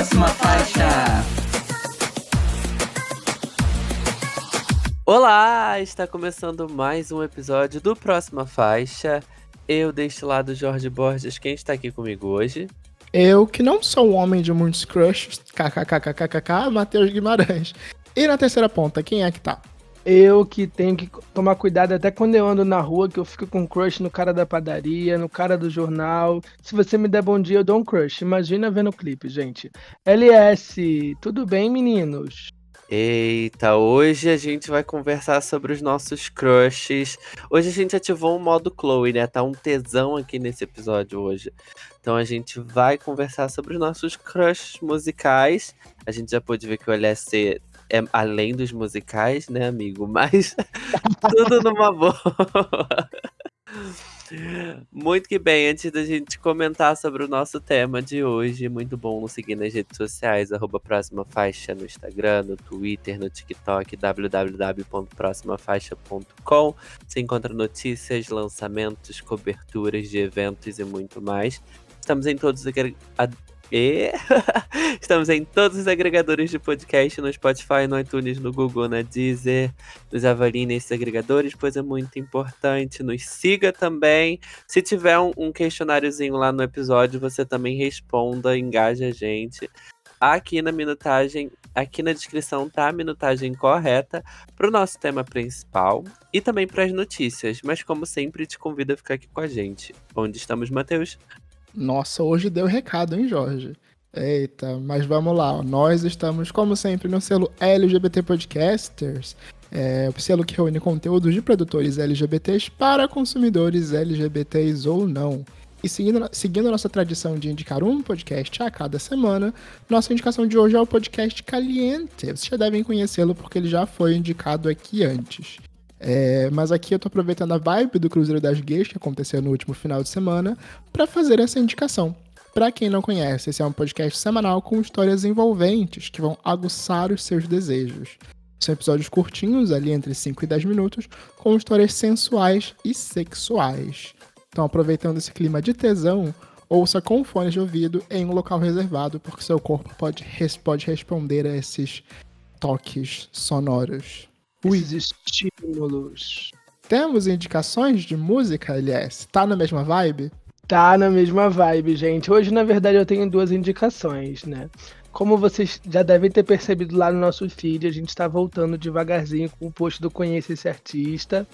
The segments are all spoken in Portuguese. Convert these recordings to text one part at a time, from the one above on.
Próxima faixa. Olá, está começando mais um episódio do Próxima Faixa. Eu deste lado Jorge Borges, quem está aqui comigo hoje? Eu, que não sou um homem de muitos crushes, kkkkkkk, Matheus Guimarães. E na terceira ponta, quem é que tá? Eu que tenho que tomar cuidado até quando eu ando na rua, que eu fico com crush no cara da padaria, no cara do jornal. Se você me der bom dia, eu dou um crush. Imagina vendo o clipe, gente. LS, tudo bem, meninos? Eita, hoje a gente vai conversar sobre os nossos crushes. Hoje a gente ativou o modo Chloe, né? Tá um tesão aqui nesse episódio hoje. Então a gente vai conversar sobre os nossos crushes musicais. A gente já pôde ver que o LSC é além dos musicais, né, amigo? Mas tudo numa boa. Muito que bem, antes da gente comentar sobre o nosso tema de hoje, muito bom nos seguir nas redes sociais, arroba Próxima Faixa no Instagram, no Twitter, no TikTok, www.proximafaixa.com. Você encontra notícias, lançamentos, coberturas de eventos e muito mais. Estamos em todos os e estamos em todos os agregadores de podcast, no Spotify, no iTunes, no Google, na Deezer. Nos avalie nesses agregadores, pois é muito importante. Nos siga também. Se tiver um, um questionáriozinho lá no episódio, você também responda, engaje a gente. Aqui na minutagem, aqui na descrição tá a minutagem correta para o nosso tema principal e também para as notícias. Mas como sempre, te convido a ficar aqui com a gente. Onde estamos, Matheus? Nossa, hoje deu recado, hein, Jorge? Eita, mas vamos lá. Nós estamos, como sempre, no selo LGBT Podcasters, é, o selo que reúne conteúdos de produtores LGBTs para consumidores LGBTs ou não. E seguindo, seguindo a nossa tradição de indicar um podcast a cada semana, nossa indicação de hoje é o podcast Caliente. Vocês já devem conhecê-lo porque ele já foi indicado aqui antes. É, mas aqui eu tô aproveitando a vibe do Cruzeiro das Gays, que aconteceu no último final de semana, para fazer essa indicação. Para quem não conhece, esse é um podcast semanal com histórias envolventes que vão aguçar os seus desejos. São episódios curtinhos, ali entre 5 e 10 minutos, com histórias sensuais e sexuais. Então, aproveitando esse clima de tesão, ouça com fones de ouvido em um local reservado, porque seu corpo pode, pode responder a esses toques sonoros. Esses estímulos. Temos indicações de música, LS? Tá na mesma vibe? Tá na mesma vibe, gente. Hoje, na verdade, eu tenho duas indicações, né? Como vocês já devem ter percebido lá no nosso feed, a gente está voltando devagarzinho com o post do Conheça esse Artista.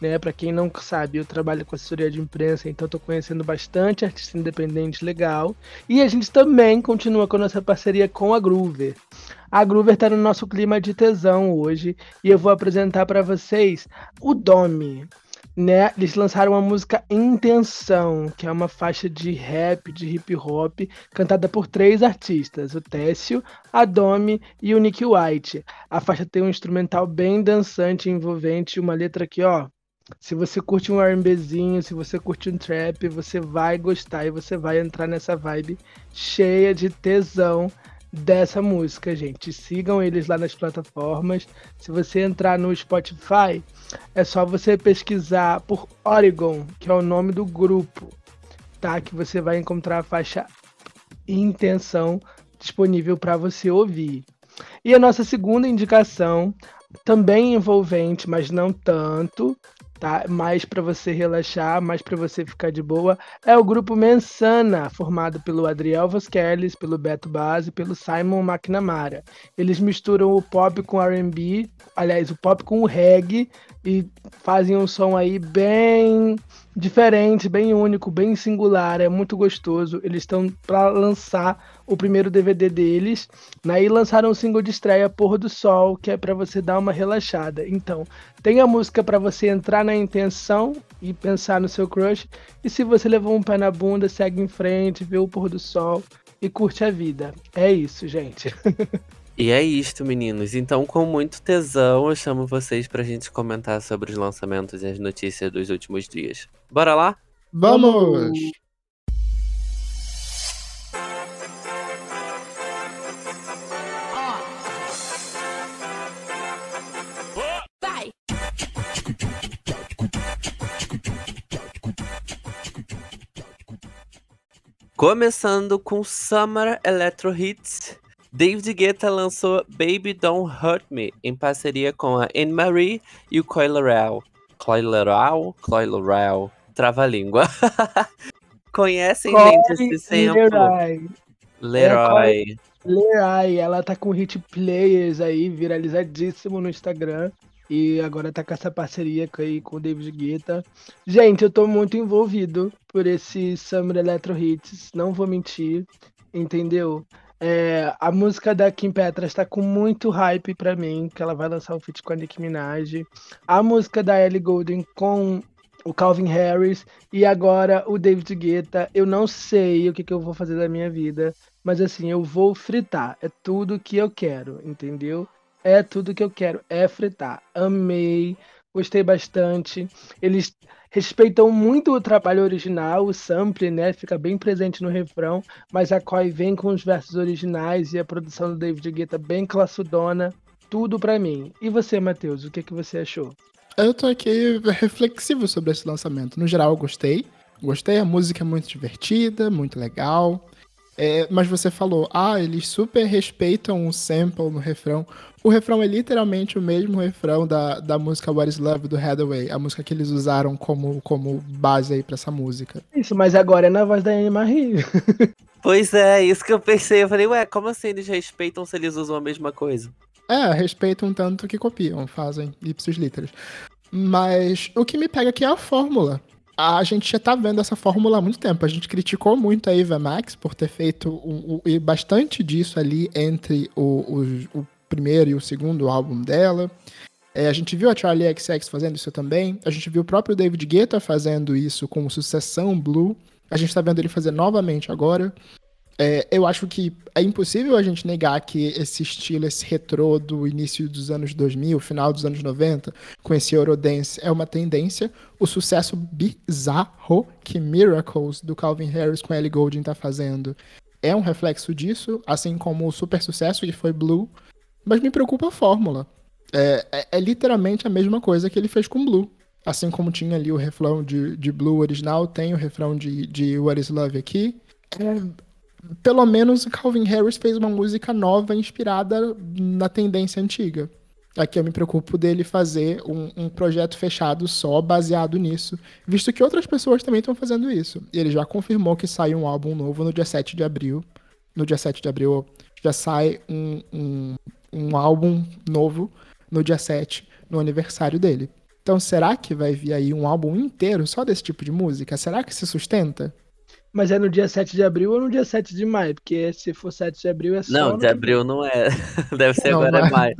Né? Para quem não sabe, eu trabalho com assessoria de imprensa, então estou conhecendo bastante artista independente legal. E a gente também continua com a nossa parceria com a Groover. A Groover está no nosso clima de tesão hoje e eu vou apresentar para vocês o Domi né, eles lançaram uma música Intenção, que é uma faixa de rap, de hip hop, cantada por três artistas, o Técio, a Domi e o Nick White. A faixa tem um instrumental bem dançante, envolvente, uma letra que, ó, se você curte um R&Bzinho, se você curte um trap, você vai gostar e você vai entrar nessa vibe cheia de tesão dessa música, gente. Sigam eles lá nas plataformas. Se você entrar no Spotify, é só você pesquisar por Oregon, que é o nome do grupo, tá? Que você vai encontrar a faixa Intenção disponível para você ouvir. E a nossa segunda indicação, também envolvente, mas não tanto, tá? Mais para você relaxar, mais para você ficar de boa, é o grupo Mensana, formado pelo Adriel Vasquez, pelo Beto Base, pelo Simon McNamara. Eles misturam o pop com R&B, aliás, o pop com o reggae e fazem um som aí bem diferente, bem único, bem singular, é muito gostoso. Eles estão para lançar o primeiro DVD deles, né? E lançaram o single de estreia Pôr do Sol, que é para você dar uma relaxada. Então, tem a música para você entrar na intenção e pensar no seu crush, e se você levou um pé na bunda, segue em frente, vê o pôr do sol e curte a vida. É isso, gente. E é isto, meninos. Então, com muito tesão, eu chamo vocês pra gente comentar sobre os lançamentos e as notícias dos últimos dias. Bora lá? Vamos! Começando com Summer Electro Hits, David Guetta lançou Baby Don't Hurt Me em parceria com a Anne Marie e o Coy Leroy. Coy Leroy? Coy Leroy. Trava-língua. Conhecem, gente, esse sample? Leroy. Leroy. Leroy, ela tá com hit players aí, viralizadíssimo no Instagram. E agora tá com essa parceria aí com o David Guetta. Gente, eu tô muito envolvido por esse Summer Electro Hits, não vou mentir, entendeu? É, a música da Kim Petras tá com muito hype pra mim, que ela vai lançar um feat com a Nicki Minaj. A música da Ellie Goulding com o Calvin Harris e agora o David Guetta. Eu não sei o que, que eu vou fazer da minha vida, mas assim, eu vou fritar. É tudo que eu quero, entendeu? É tudo que eu quero, é fritar. Amei, gostei bastante. Eles respeitam muito o trabalho original, o sample, né? Fica bem presente no refrão, mas a Coy vem com os versos originais e a produção do David Guetta bem classudona. Tudo pra mim. E você, Matheus, o que, que você achou? Eu tô aqui reflexivo sobre esse lançamento. No geral, eu gostei. Gostei, a música é muito divertida, muito legal. É, mas você falou, ah, eles super respeitam o sample no refrão. O refrão é literalmente o mesmo refrão da, da música What is Love do Hathaway, a música que eles usaram como, como base aí pra essa música. Isso, mas agora é na voz da Anne Marie. Pois é, isso que eu pensei. Eu falei, ué, como assim eles respeitam se eles usam a mesma coisa? É, respeitam tanto que copiam, fazem ipsis literis. Mas o que me pega aqui é a fórmula. A gente já tá vendo essa fórmula há muito tempo. A gente criticou muito a Eva Max por ter feito um, um, bastante disso ali entre o, o, o, primeiro e o segundo álbum dela. É, a gente viu a Charlie XX fazendo isso também. A gente viu o próprio David Guetta fazendo isso com Sucessão Blue. A gente tá vendo ele fazer novamente agora. É, eu acho que é impossível a gente negar que esse estilo, esse retrô do início dos anos 2000, final dos anos 90, com esse Eurodance, é uma tendência. O sucesso bizarro que Miracles, do Calvin Harris com Ellie Goulding tá fazendo, é um reflexo disso, assim como o super sucesso que foi Blue. Mas me preocupa a fórmula. É, é, é literalmente a mesma coisa que ele fez com Blue. Assim como tinha ali o refrão de, de Blue original, tem o refrão de, de What is Love aqui. É, pelo menos Calvin Harris fez uma música nova inspirada na tendência antiga. Aqui eu me preocupo dele fazer um, um, projeto fechado só baseado nisso, visto que outras pessoas também estão fazendo isso. E ele já confirmou que sai um álbum novo no dia 7 de abril. No dia 7 de abril já sai um, um, um álbum novo no dia 7, no aniversário dele. Então será que vai vir aí um álbum inteiro só desse tipo de música? Será que se sustenta? Mas é no dia 7 de abril ou no dia 7 de maio? Porque se for 7 de abril é só. Não, de abril não é. Deve ser não, agora, é maio.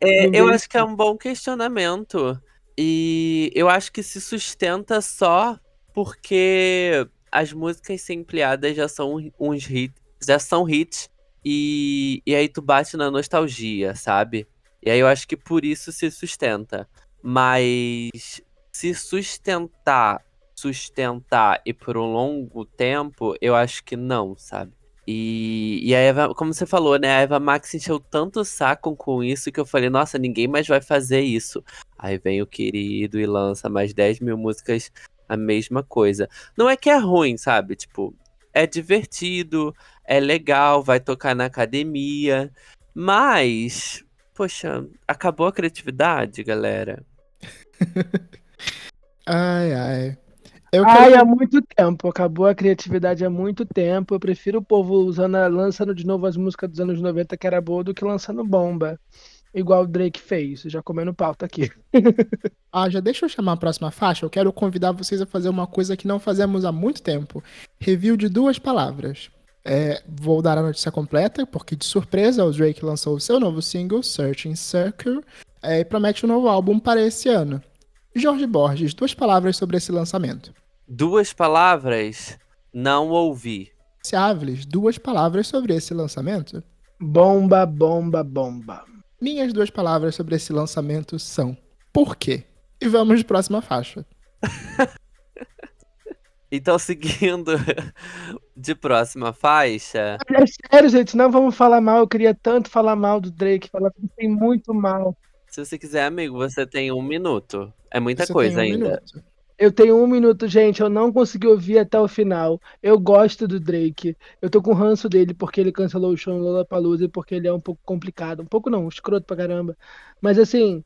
É. é, eu acho que é um bom questionamento. E eu acho que se sustenta só porque as músicas empleadas já são uns hits, já são hits. E, e aí tu bate na nostalgia, sabe? E aí eu acho que por isso se sustenta. Mas se sustentar sustentar e por um longo tempo, eu acho que não, sabe? E, e a Eva, como você falou, né? A Eva Max encheu tanto saco com isso que eu falei, nossa, ninguém mais vai fazer isso. Aí vem o querido e lança mais 10 mil músicas, a mesma coisa. Não é que é ruim, sabe? Tipo, é divertido, é legal, vai tocar na academia. Mas, poxa, acabou a criatividade, galera. ai, ai. Eu Ai, quero... há muito tempo. Acabou a criatividade há muito tempo. Eu prefiro o povo usando, lançando de novo as músicas dos anos 90 que era boa do que lançando bomba. Igual o Drake fez. Já comendo pauta aqui. ah, já deixa eu chamar a próxima faixa. Eu quero convidar vocês a fazer uma coisa que não fazemos há muito tempo. Review de duas palavras. É, vou dar a notícia completa, porque de surpresa o Drake lançou o seu novo single, Searching Circle, é, e promete um novo álbum para esse ano. Jorge Borges, duas palavras sobre esse lançamento. Duas palavras? Não ouvi. Ciavles, duas palavras sobre esse lançamento? Bomba, bomba, bomba. Minhas duas palavras sobre esse lançamento são por quê? E vamos de próxima faixa. então, seguindo de próxima faixa. É sério, gente, não vamos falar mal. Eu queria tanto falar mal do Drake, falar que tem muito mal. Se você quiser, amigo, você tem um minuto. É muita você coisa um ainda. Minuto. Eu tenho um minuto, gente. Eu não consegui ouvir até o final. Eu gosto do Drake. Eu tô com ranço dele porque ele cancelou o show no Lollapalooza e porque ele é um pouco complicado. Um pouco não, escroto pra caramba. Mas assim,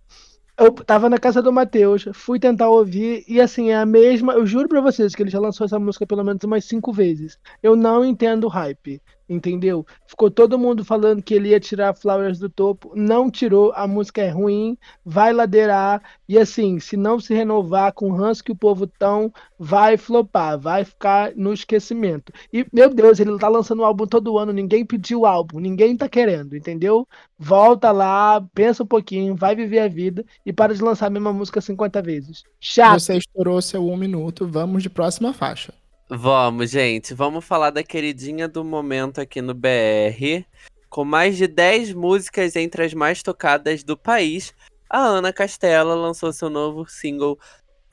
eu tava na casa do Matheus, fui tentar ouvir, e assim, é a mesma. Eu juro pra vocês que ele já lançou essa música pelo menos umas cinco vezes. Eu não entendo o hype, entendeu? Ficou todo mundo falando que ele ia tirar Flowers do topo, não tirou, a música é ruim, vai ladeirar, e assim, se não se renovar com o ranço que o povo tão, vai flopar, vai ficar no esquecimento. E, meu Deus, ele tá lançando um álbum todo ano, ninguém pediu o álbum, ninguém tá querendo, entendeu? Volta lá, pensa um pouquinho, vai viver a vida e para de lançar a mesma música 50 vezes. Chato. Você estourou seu um minuto, vamos de próxima faixa. Vamos, gente. Vamos falar da queridinha do momento aqui no BR. Com mais de 10 músicas entre as mais tocadas do país, a Ana Castela lançou seu novo single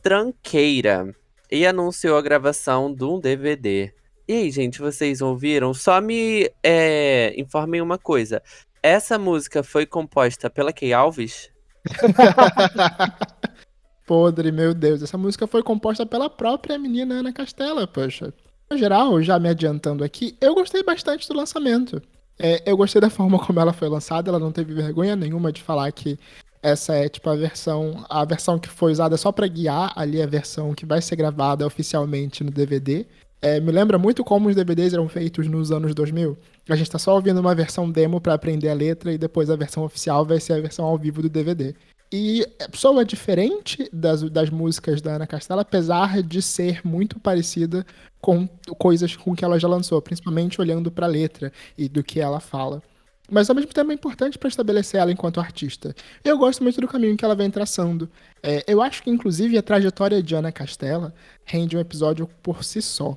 Tranqueira e anunciou a gravação de um DVD. E aí, gente, vocês ouviram? Só me é, informem uma coisa. Essa música foi composta pela Kay Alves? Podre, meu Deus. Essa música foi composta pela própria menina Ana Castela, poxa. No geral, já me adiantando aqui, eu gostei bastante do lançamento. É, eu gostei da forma como ela foi lançada, ela não teve vergonha nenhuma de falar que essa é tipo a versão, a versão que foi usada só para guiar ali a versão que vai ser gravada oficialmente no DVD. É, me lembra muito como os DVDs eram feitos nos anos 2000. A gente tá só ouvindo uma versão demo para aprender a letra e depois a versão oficial vai ser a versão ao vivo do DVD. E soa diferente das, das músicas da Ana Castela, apesar de ser muito parecida com coisas com que ela já lançou, principalmente olhando para a letra e do que ela fala. Mas ao mesmo tempo é importante para estabelecer ela enquanto artista. Eu gosto muito do caminho que ela vem traçando. É, eu acho que, inclusive, a trajetória de Ana Castela rende um episódio por si só.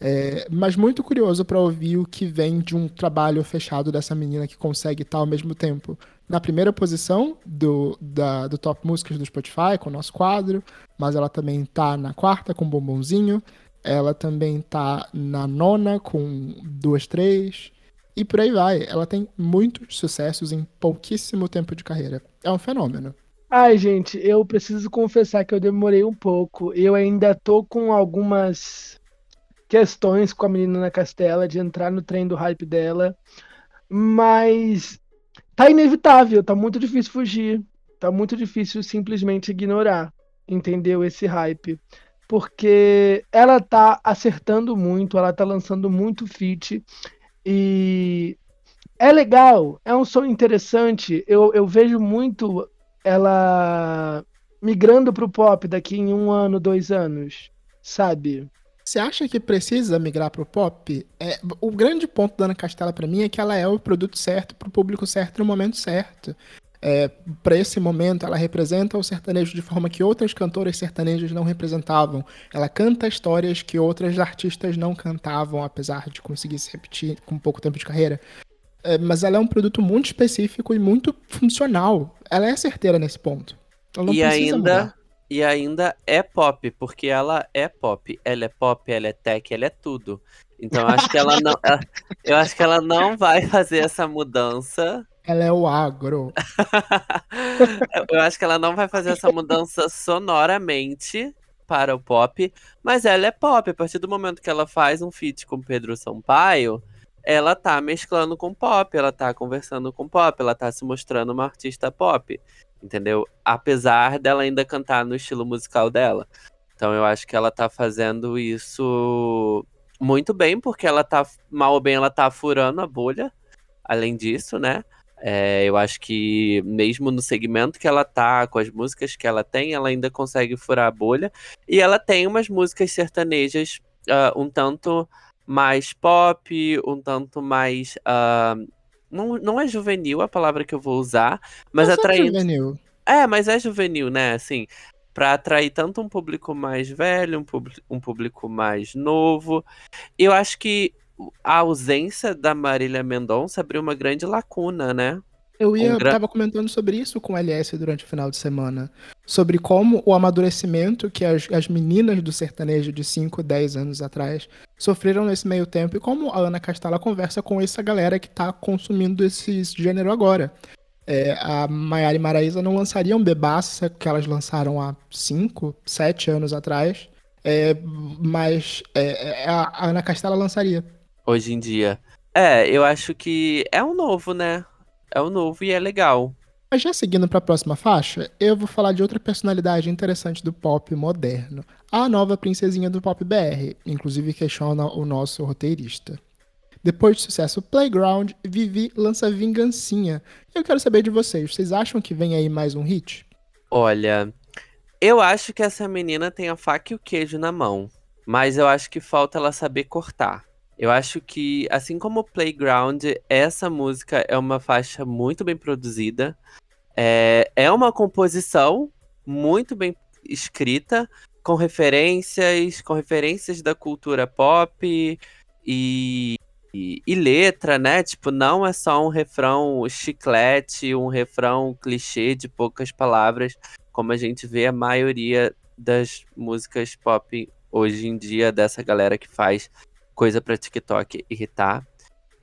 É, mas muito curioso para ouvir o que vem de um trabalho fechado dessa menina que consegue estar ao mesmo tempo na primeira posição do, da, do Top Músicas do Spotify, com o nosso quadro, mas ela também tá na quarta com Bombonzinho, ela também tá na nona com Duas Três, e por aí vai. Ela tem muitos sucessos em pouquíssimo tempo de carreira. É um fenômeno. Ai, gente, eu preciso confessar que eu demorei um pouco. Eu ainda tô com algumas questões com a menina na Castela de entrar no trem do hype dela. Mas tá inevitável, tá muito difícil fugir. Tá muito difícil simplesmente ignorar, entendeu? Esse hype. Porque ela tá acertando muito, ela tá lançando muito feat. E é legal, é um som interessante. Eu, eu vejo muito ela migrando pro pop daqui em um ano, dois anos, sabe? Você acha que precisa migrar pro pop? É, o grande ponto da Ana Castela para mim é que ela é o produto certo pro público certo no momento certo. É, para esse momento, ela representa o sertanejo de forma que outras cantoras sertanejas não representavam. Ela canta histórias que outras artistas não cantavam, apesar de conseguir se repetir com pouco tempo de carreira. É, mas ela é um produto muito específico e muito funcional. Ela é certeira nesse ponto. e ainda mudar. E ainda é pop, porque ela é pop. Ela é pop, ela é tech, ela é tudo. Então acho que ela não. Ela, eu acho que ela não vai fazer essa mudança. Ela é o agro. eu acho que ela não vai fazer essa mudança sonoramente para o pop, mas ela é pop. A partir do momento que ela faz um feat com Pedro Sampaio, ela tá mesclando com pop, ela tá conversando com pop, ela tá se mostrando uma artista pop entendeu? Apesar dela ainda cantar no estilo musical dela. Então eu acho que ela tá fazendo isso muito bem, porque ela tá, mal ou bem, ela tá furando a bolha. Além disso, né? É, eu acho que mesmo no segmento que ela tá, com as músicas que ela tem, ela ainda consegue furar a bolha. E ela tem umas músicas sertanejas uh, um tanto mais pop, um tanto mais uh, não, não é juvenil a palavra que eu vou usar, mas não atraindo. Juvenil. É, mas é juvenil, né? Assim, para atrair tanto um público mais velho, um, público, um público mais novo. Eu acho que a ausência da Marília Mendonça abriu uma grande lacuna, né? Eu ia, um gran... tava comentando sobre isso com o LS durante o final de semana. Sobre como o amadurecimento que as, as meninas do sertanejo de 5, 10 anos atrás sofreram nesse meio tempo e como a Ana Castela conversa com essa galera que tá consumindo esse gênero agora. É, a Maiara e Maraísa não lançariam Bebaça, que elas lançaram há 5, 7 anos atrás, é, mas é, é, a Ana Castela lançaria. Hoje em dia. É, eu acho que é um novo, né? É um novo e é legal. Mas já seguindo para a próxima faixa, eu vou falar de outra personalidade interessante do pop moderno, a nova princesinha do pop BR, inclusive questiona o nosso roteirista. Depois do sucesso Playground, Vivi lança Vingancinha. Eu quero saber de vocês, vocês acham que vem aí mais um hit? Olha, eu acho que essa menina tem a faca e o queijo na mão, mas eu acho que falta ela saber cortar. Eu acho que, assim como Playground, essa música é uma faixa muito bem produzida. É, é uma composição muito bem escrita, com referências, com referências da cultura pop e, e, e, letra, né? Tipo, não é só um refrão chiclete, um refrão clichê de poucas palavras, como a gente vê a maioria das músicas pop hoje em dia, dessa galera que faz coisa pra TikTok irritar.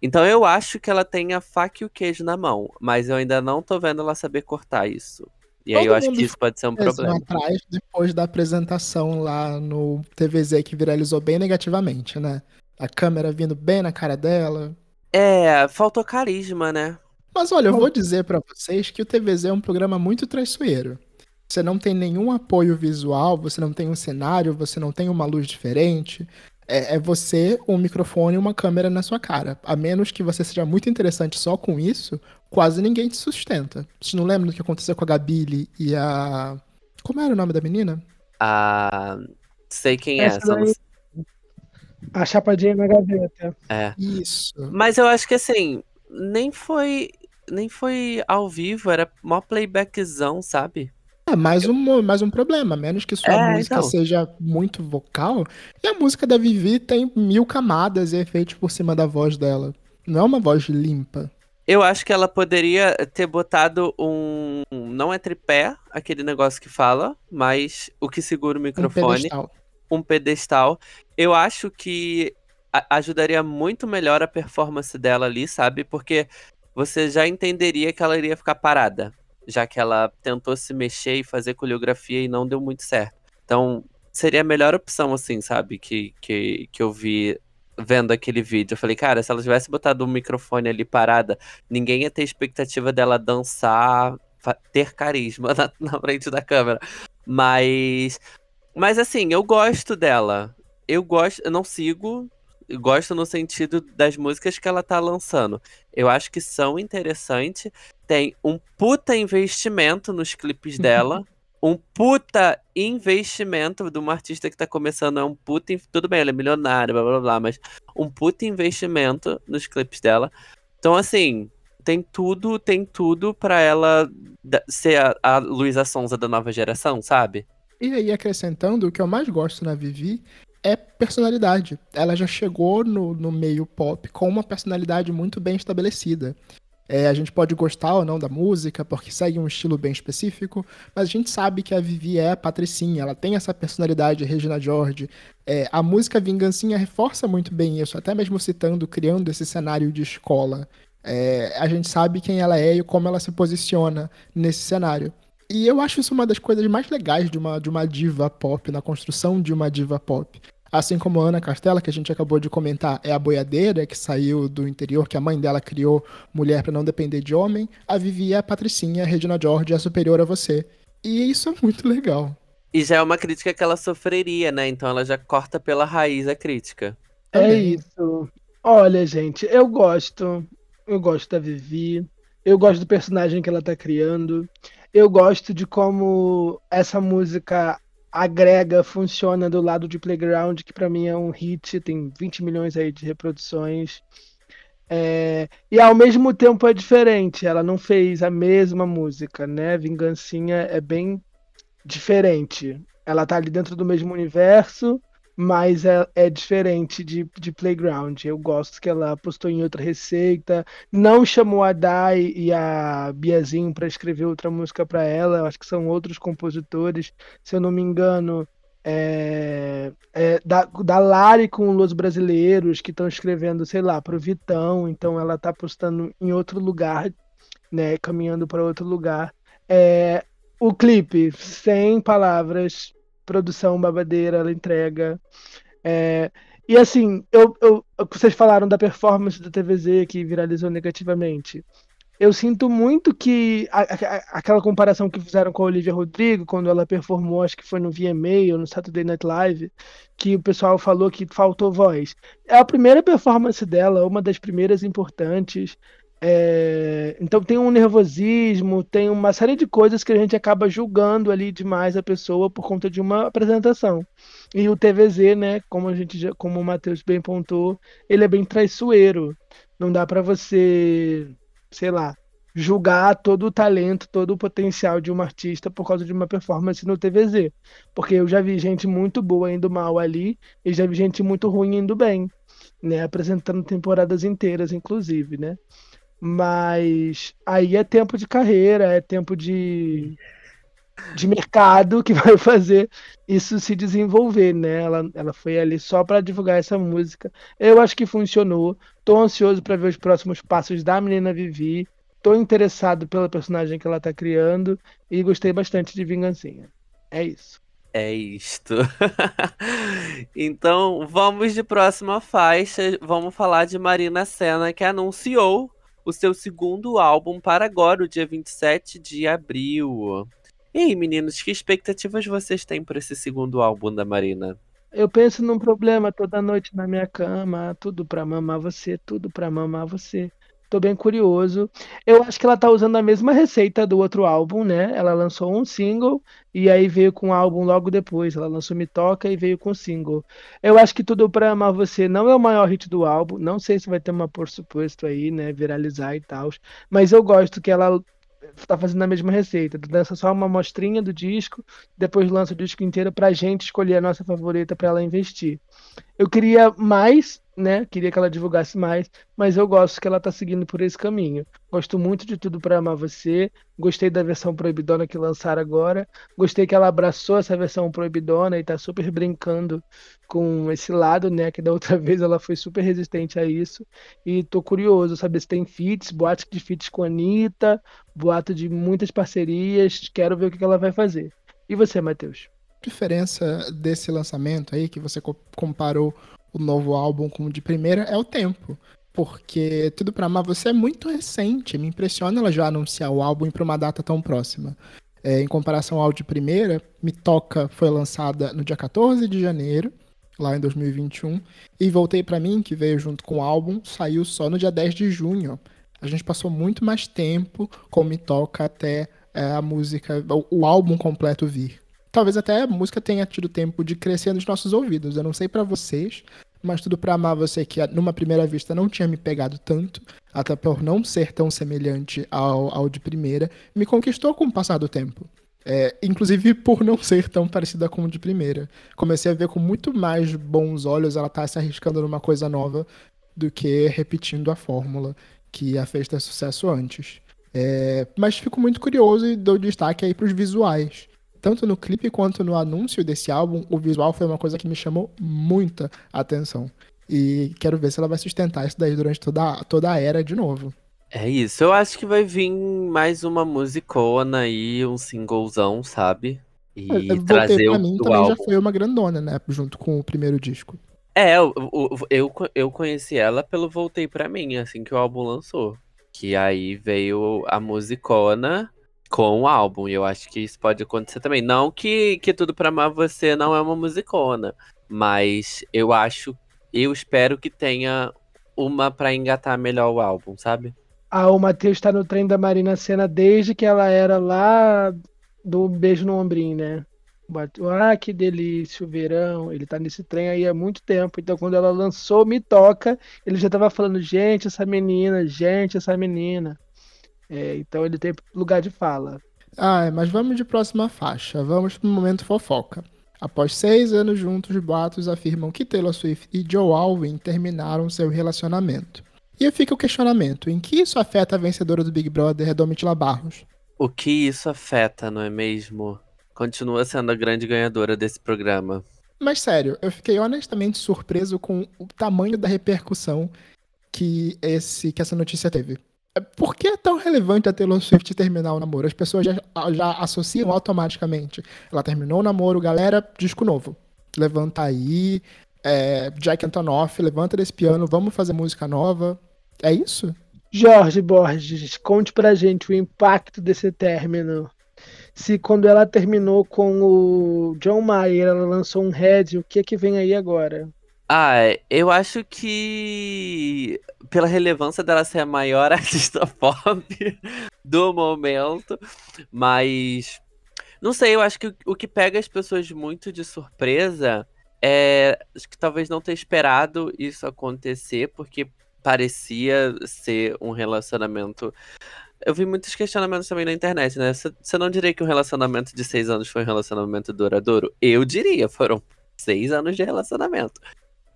Então eu acho que ela tem a faca e o queijo na mão, mas eu ainda não tô vendo ela saber cortar isso. E Todo aí eu acho que isso pode ser um problema. atrás depois da apresentação lá no TVZ que viralizou bem negativamente, né? A câmera vindo bem na cara dela. É, faltou carisma, né? Mas olha, eu vou dizer para vocês que o TVZ é um programa muito traiçoeiro. Você não tem nenhum apoio visual, você não tem um cenário, você não tem uma luz diferente é, é, você, um microfone e uma câmera na sua cara. A menos que você seja muito interessante só com isso, quase ninguém te sustenta. Você não lembra do que aconteceu com a Gabile e a. Como era o nome da menina? A. Sei quem é, essa é. Daí... A chapadinha na gaveta. É. Isso. Mas eu acho que assim, nem foi. Nem foi ao vivo, era mó playbackzão, sabe? É mais um, mais um problema, menos que sua é, música então. seja muito vocal. E a música da Vivi tem mil camadas e efeitos por cima da voz dela. Não é uma voz limpa. Eu acho que ela poderia ter botado um. Não é tripé, aquele negócio que fala, mas o que segura o microfone. Um pedestal. Um pedestal. Eu acho que ajudaria muito melhor a performance dela ali, sabe? Porque você já entenderia que ela iria ficar parada já que ela tentou se mexer e fazer coreografia e não deu muito certo. Então, seria a melhor opção, assim, sabe? Que, que, que eu vi vendo aquele vídeo. Eu falei, cara, se ela tivesse botado um microfone ali parada, ninguém ia ter expectativa dela dançar, ter carisma na, na frente da câmera. Mas. Mas assim, eu gosto dela. Eu gosto. Eu não sigo. Gosto no sentido das músicas que ela tá lançando. Eu acho que são interessantes tem um puta investimento nos clipes dela. um puta investimento de uma artista que tá começando. É um puta. Tudo bem, ela é milionária, blá blá blá, mas um puta investimento nos clipes dela. Então, assim, tem tudo, tem tudo para ela ser a, a Luísa Sonza da nova geração, sabe? E aí, acrescentando, o que eu mais gosto na Vivi é personalidade. Ela já chegou no, no meio pop com uma personalidade muito bem estabelecida. É, a gente pode gostar ou não da música, porque segue um estilo bem específico, mas a gente sabe que a Vivi é a Patricinha, ela tem essa personalidade Regina George. É, a música Vingancinha reforça muito bem isso, até mesmo citando, criando esse cenário de escola. É, a gente sabe quem ela é e como ela se posiciona nesse cenário. E eu acho isso uma das coisas mais legais de uma, de uma diva pop, na construção de uma diva pop. Assim como a Ana Castela, que a gente acabou de comentar, é a boiadeira que saiu do interior, que a mãe dela criou mulher para não depender de homem, a Vivi é a Patricinha, a Regina George é superior a você. E isso é muito legal. E já é uma crítica que ela sofreria, né? Então ela já corta pela raiz a crítica. É isso. Olha, gente, eu gosto. Eu gosto da Vivi. Eu gosto do personagem que ela tá criando. Eu gosto de como essa música agrega, funciona do lado de Playground, que para mim é um hit, tem 20 milhões aí de reproduções. É, e ao mesmo tempo é diferente, ela não fez a mesma música, né? Vingancinha é bem diferente. Ela tá ali dentro do mesmo universo, mas é, é diferente de, de Playground. Eu gosto que ela postou em outra receita, não chamou a Dai e a Biazinho para escrever outra música para ela. Eu acho que são outros compositores, se eu não me engano. É, é, da, da Lari com os brasileiros que estão escrevendo, sei lá, para o Vitão, então ela está postando em outro lugar né, caminhando para outro lugar. É, o clipe, sem palavras, produção babadeira, ela entrega. É, e assim, eu, eu, vocês falaram da performance do TVZ que viralizou negativamente. Eu sinto muito que a, a, aquela comparação que fizeram com a Olivia Rodrigo, quando ela performou, acho que foi no VMA ou no Saturday Night Live, que o pessoal falou que faltou voz. É a primeira performance dela, uma das primeiras importantes. É... Então tem um nervosismo, tem uma série de coisas que a gente acaba julgando ali demais a pessoa por conta de uma apresentação. E o TVZ, né, como a gente já, como o Matheus bem pontuou, ele é bem traiçoeiro. Não dá para você sei lá, julgar todo o talento, todo o potencial de uma artista por causa de uma performance no TVZ. Porque eu já vi gente muito boa indo mal ali e já vi gente muito ruim indo bem, né? Apresentando temporadas inteiras, inclusive, né? Mas aí é tempo de carreira, é tempo de de mercado que vai fazer isso se desenvolver, né? Ela, ela foi ali só para divulgar essa música. Eu acho que funcionou. Tô ansioso para ver os próximos passos da menina Vivi. Tô interessado pela personagem que ela tá criando e gostei bastante de Vingancinha. É isso. É isto. então, vamos de próxima faixa. Vamos falar de Marina Senna, que anunciou o seu segundo álbum para agora, o dia 27 de abril. E aí, meninos, que expectativas vocês têm para esse segundo álbum da Marina? Eu penso num problema toda noite na minha cama, tudo pra mamar você, tudo pra mamar você. Tô bem curioso. Eu acho que ela tá usando a mesma receita do outro álbum, né? Ela lançou um single e aí veio com um álbum logo depois. Ela lançou Me Toca e veio com single. Eu acho que Tudo Pra Amar Você não é o maior hit do álbum. Não sei se vai ter uma por suposto aí, né? Viralizar e tal. Mas eu gosto que ela tá fazendo a mesma receita. Lança só uma amostrinha do disco, depois lança o disco inteiro pra gente escolher a nossa favorita para ela investir. Eu queria mais né? Queria que ela divulgasse mais, mas eu gosto que ela tá seguindo por esse caminho. Gosto muito de Tudo para Amar Você, gostei da versão proibidona que lançaram agora, gostei que ela abraçou essa versão proibidona e tá super brincando com esse lado, né? Que da outra vez ela foi super resistente a isso. E tô curioso saber se tem feats, boato de feats com a Anitta, boato de muitas parcerias, quero ver o que ela vai fazer. E você, Matheus? Diferença desse lançamento aí, que você comparou o novo álbum como de primeira é o tempo. Porque Tudo Pra Amar Você é muito recente. Me impressiona ela já anunciar o álbum para uma data tão próxima. É, em comparação ao de primeira, Me Toca foi lançada no dia 14 de janeiro, lá em 2021. E Voltei para Mim, que veio junto com o álbum, saiu só no dia 10 de junho. A gente passou muito mais tempo com Me Toca até é, a música, o, o álbum completo vir talvez até a música tenha tido tempo de crescer nos nossos ouvidos. Eu não sei para vocês, mas tudo para amar você que numa primeira vista não tinha me pegado tanto, até por não ser tão semelhante ao, ao de primeira, me conquistou com o passar do tempo. É, inclusive por não ser tão parecida com o de primeira. Comecei a ver com muito mais bons olhos ela tá se arriscando numa coisa nova do que repetindo a fórmula que a fez ter sucesso antes. É, mas fico muito curioso e dou destaque aí pros visuais tanto no clipe quanto no anúncio desse álbum, o visual foi uma coisa que me chamou muita atenção. E quero ver se ela vai sustentar isso daí durante toda, toda a era de novo. É isso, eu acho que vai vir mais uma musicona aí, um singlezão, sabe? E eu, eu trazer pra mim também álbum. já foi uma grandona, né? Junto com o primeiro disco. É, eu, eu, eu conheci ela pelo Voltei Pra Mim, assim que o álbum lançou. Que aí veio a musicona com o álbum. E eu acho que isso pode acontecer também. Não que, que Tudo Pra Amar Você não é uma musicona, mas eu acho, eu espero que tenha uma pra engatar melhor o álbum, sabe? Ah, o Matheus tá no trem da Marina Senna desde que ela era lá do Beijo no Ombrinho, né? Ah, que delícia, o verão. Ele tá nesse trem aí há muito tempo. Então, quando ela lançou Me Toca, ele já tava falando: gente, essa menina, gente, essa menina. É, então ele tem lugar de fala. Ah, mas vamos de próxima faixa. Vamos pro momento fofoca. Após seis anos juntos, boatos afirmam que Taylor Swift e Joe Alwyn terminaram seu relacionamento. E fica o questionamento: em que isso afeta a vencedora do Big Brother, Domitila Barros? O que isso afeta, não é mesmo? Continua sendo a grande ganhadora desse programa. Mas sério, eu fiquei honestamente surpreso com o tamanho da repercussão que esse que essa notícia teve por que é tão relevante a Taylor Swift terminar o namoro? As pessoas já, já associam automaticamente. Ela terminou o namoro, galera, disco novo. Levanta aí, é, Jack Antonoff, levanta desse piano, vamos fazer música nova. É isso? Jorge Borges, conte pra gente o impacto desse término. Se quando ela terminou com o John Mayer, ela lançou um Red, o que é que vem aí agora? Ah, eu acho que pela relevância dela ser a maior artista pop do momento, mas não sei, eu acho que o que pega as pessoas muito de surpresa é acho que talvez não ter esperado isso acontecer, porque parecia ser um relacionamento. Eu vi muitos questionamentos também na internet, né? Você não diria que um relacionamento de seis anos foi um relacionamento duradouro? Eu diria, foram seis anos de relacionamento.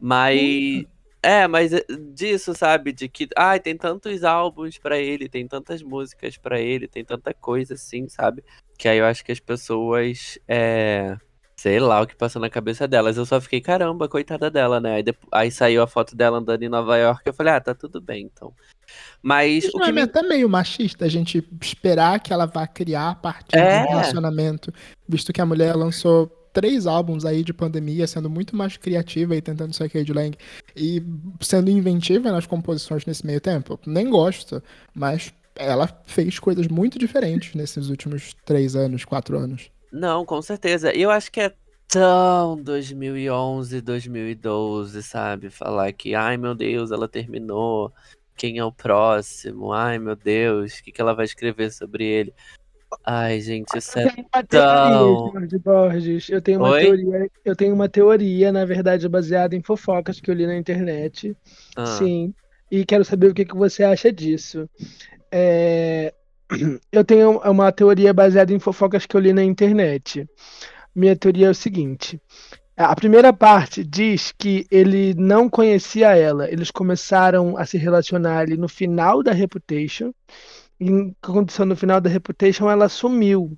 Mas. É, mas eh, disso, sabe? De que, ai, tem tantos álbuns para ele, tem tantas músicas para ele, tem tanta coisa assim, sabe? Que aí eu acho que as pessoas. É, sei lá o que passou na cabeça delas. Eu só fiquei, caramba, coitada dela, né? Aí, depois, aí saiu a foto dela andando em Nova York. Eu falei, ah, tá tudo bem, então. Mas. Isso o que é me... até meio machista a gente esperar que ela vá criar a partir é. do relacionamento, visto que a mulher lançou três álbuns aí de pandemia, sendo muito mais criativa e tentando ser Cade Lang e sendo inventiva nas composições nesse meio tempo. Nem gosto, mas ela fez coisas muito diferentes nesses últimos três anos, quatro anos. Não, com certeza. E eu acho que é tão 2011, 2012, sabe? Falar que, ai meu Deus, ela terminou. Quem é o próximo? Ai meu Deus, o que, que ela vai escrever sobre ele? Ai, gente, isso é tão. Borges. Eu tenho uma Oi? teoria. Eu tenho uma teoria, na verdade, baseada em fofocas que eu li na internet. Ah. Sim. E quero saber o que, que você acha disso. É... Eu tenho uma teoria baseada em fofocas que eu li na internet. Minha teoria é o seguinte. A primeira parte diz que ele não conhecia ela. Eles começaram a se relacionar ali no final da Reputation que aconteceu no final da Reputation, ela sumiu,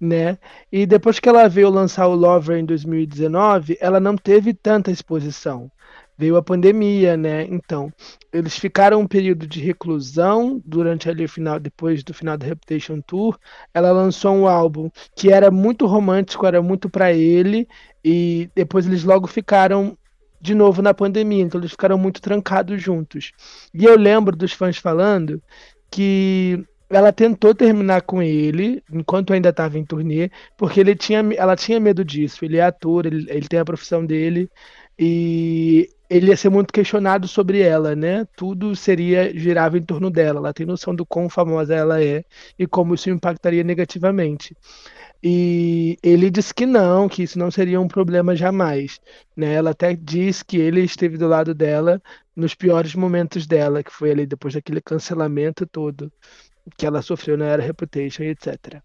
né? E depois que ela veio lançar o Lover em 2019, ela não teve tanta exposição. Veio a pandemia, né? Então, eles ficaram um período de reclusão durante ali o final, depois do final da Reputation Tour. Ela lançou um álbum que era muito romântico, era muito para ele, e depois eles logo ficaram de novo na pandemia, então eles ficaram muito trancados juntos. E eu lembro dos fãs falando que ela tentou terminar com ele enquanto ainda estava em turnê, porque ele tinha, ela tinha medo disso. Ele é ator, ele, ele tem a profissão dele e ele ia ser muito questionado sobre ela, né? Tudo seria girava em torno dela. Ela tem noção do quão famosa ela é e como isso impactaria negativamente. E ele disse que não, que isso não seria um problema jamais. Né? Ela até diz que ele esteve do lado dela nos piores momentos dela, que foi ali depois daquele cancelamento todo que ela sofreu na Era Reputation, etc.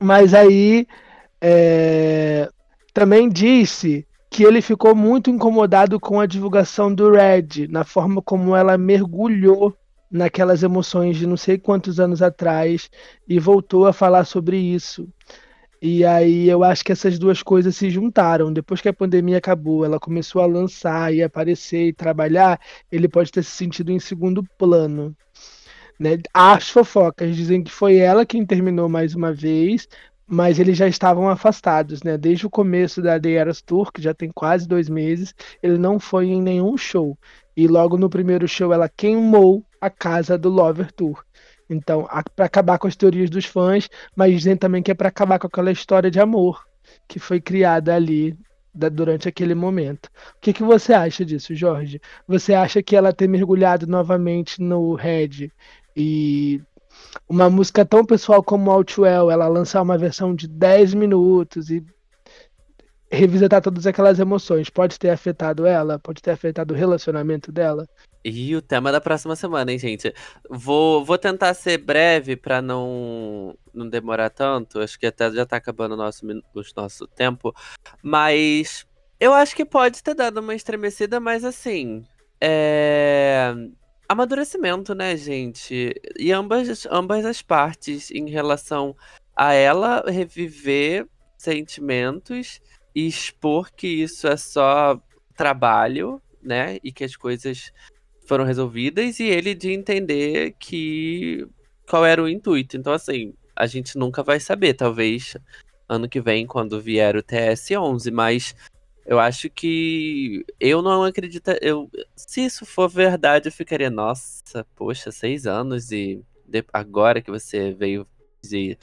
Mas aí é, também disse que ele ficou muito incomodado com a divulgação do Red, na forma como ela mergulhou naquelas emoções de não sei quantos anos atrás e voltou a falar sobre isso. E aí eu acho que essas duas coisas se juntaram. Depois que a pandemia acabou, ela começou a lançar e aparecer e trabalhar, ele pode ter se sentido em segundo plano. Né? As fofocas dizem que foi ela quem terminou mais uma vez, mas eles já estavam afastados, né? Desde o começo da The Eras Tour, que já tem quase dois meses, ele não foi em nenhum show. E logo no primeiro show ela queimou a casa do Lover Tour. Então, para acabar com as teorias dos fãs, mas dizem também que é para acabar com aquela história de amor que foi criada ali da, durante aquele momento. O que, que você acha disso, Jorge? Você acha que ela ter mergulhado novamente no Red e uma música tão pessoal como Outwell, ela lançar uma versão de 10 minutos e revisitar todas aquelas emoções, pode ter afetado ela? Pode ter afetado o relacionamento dela? E o tema da próxima semana, hein, gente? Vou, vou tentar ser breve para não, não demorar tanto. Acho que até já tá acabando o nosso, o nosso tempo. Mas eu acho que pode ter dado uma estremecida, mas assim. É. Amadurecimento, né, gente? E ambas, ambas as partes em relação a ela reviver sentimentos e expor que isso é só trabalho, né? E que as coisas foram resolvidas e ele de entender que qual era o intuito. Então, assim, a gente nunca vai saber. Talvez ano que vem, quando vier o TS11, mas eu acho que eu não acredito. Eu, se isso for verdade, eu ficaria, nossa, poxa, seis anos e de, agora que você veio de,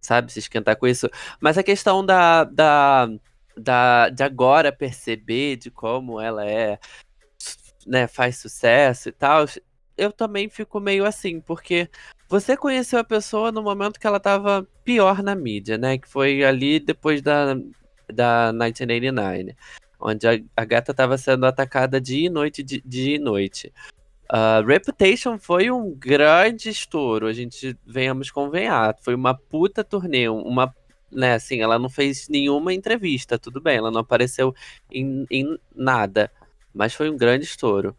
sabe, se esquentar com isso. Mas a questão da, da, da de agora perceber de como ela é, né, faz sucesso e tal, eu também fico meio assim, porque você conheceu a pessoa no momento que ela tava pior na mídia, né? Que foi ali depois da, da 1989, onde a, a gata tava sendo atacada dia e noite, dia, dia e noite. Uh, Reputation foi um grande estouro, a gente venhamos convenhar. Foi uma puta turnê, uma. Né, assim, ela não fez nenhuma entrevista, tudo bem, ela não apareceu em, em nada, mas foi um grande estouro.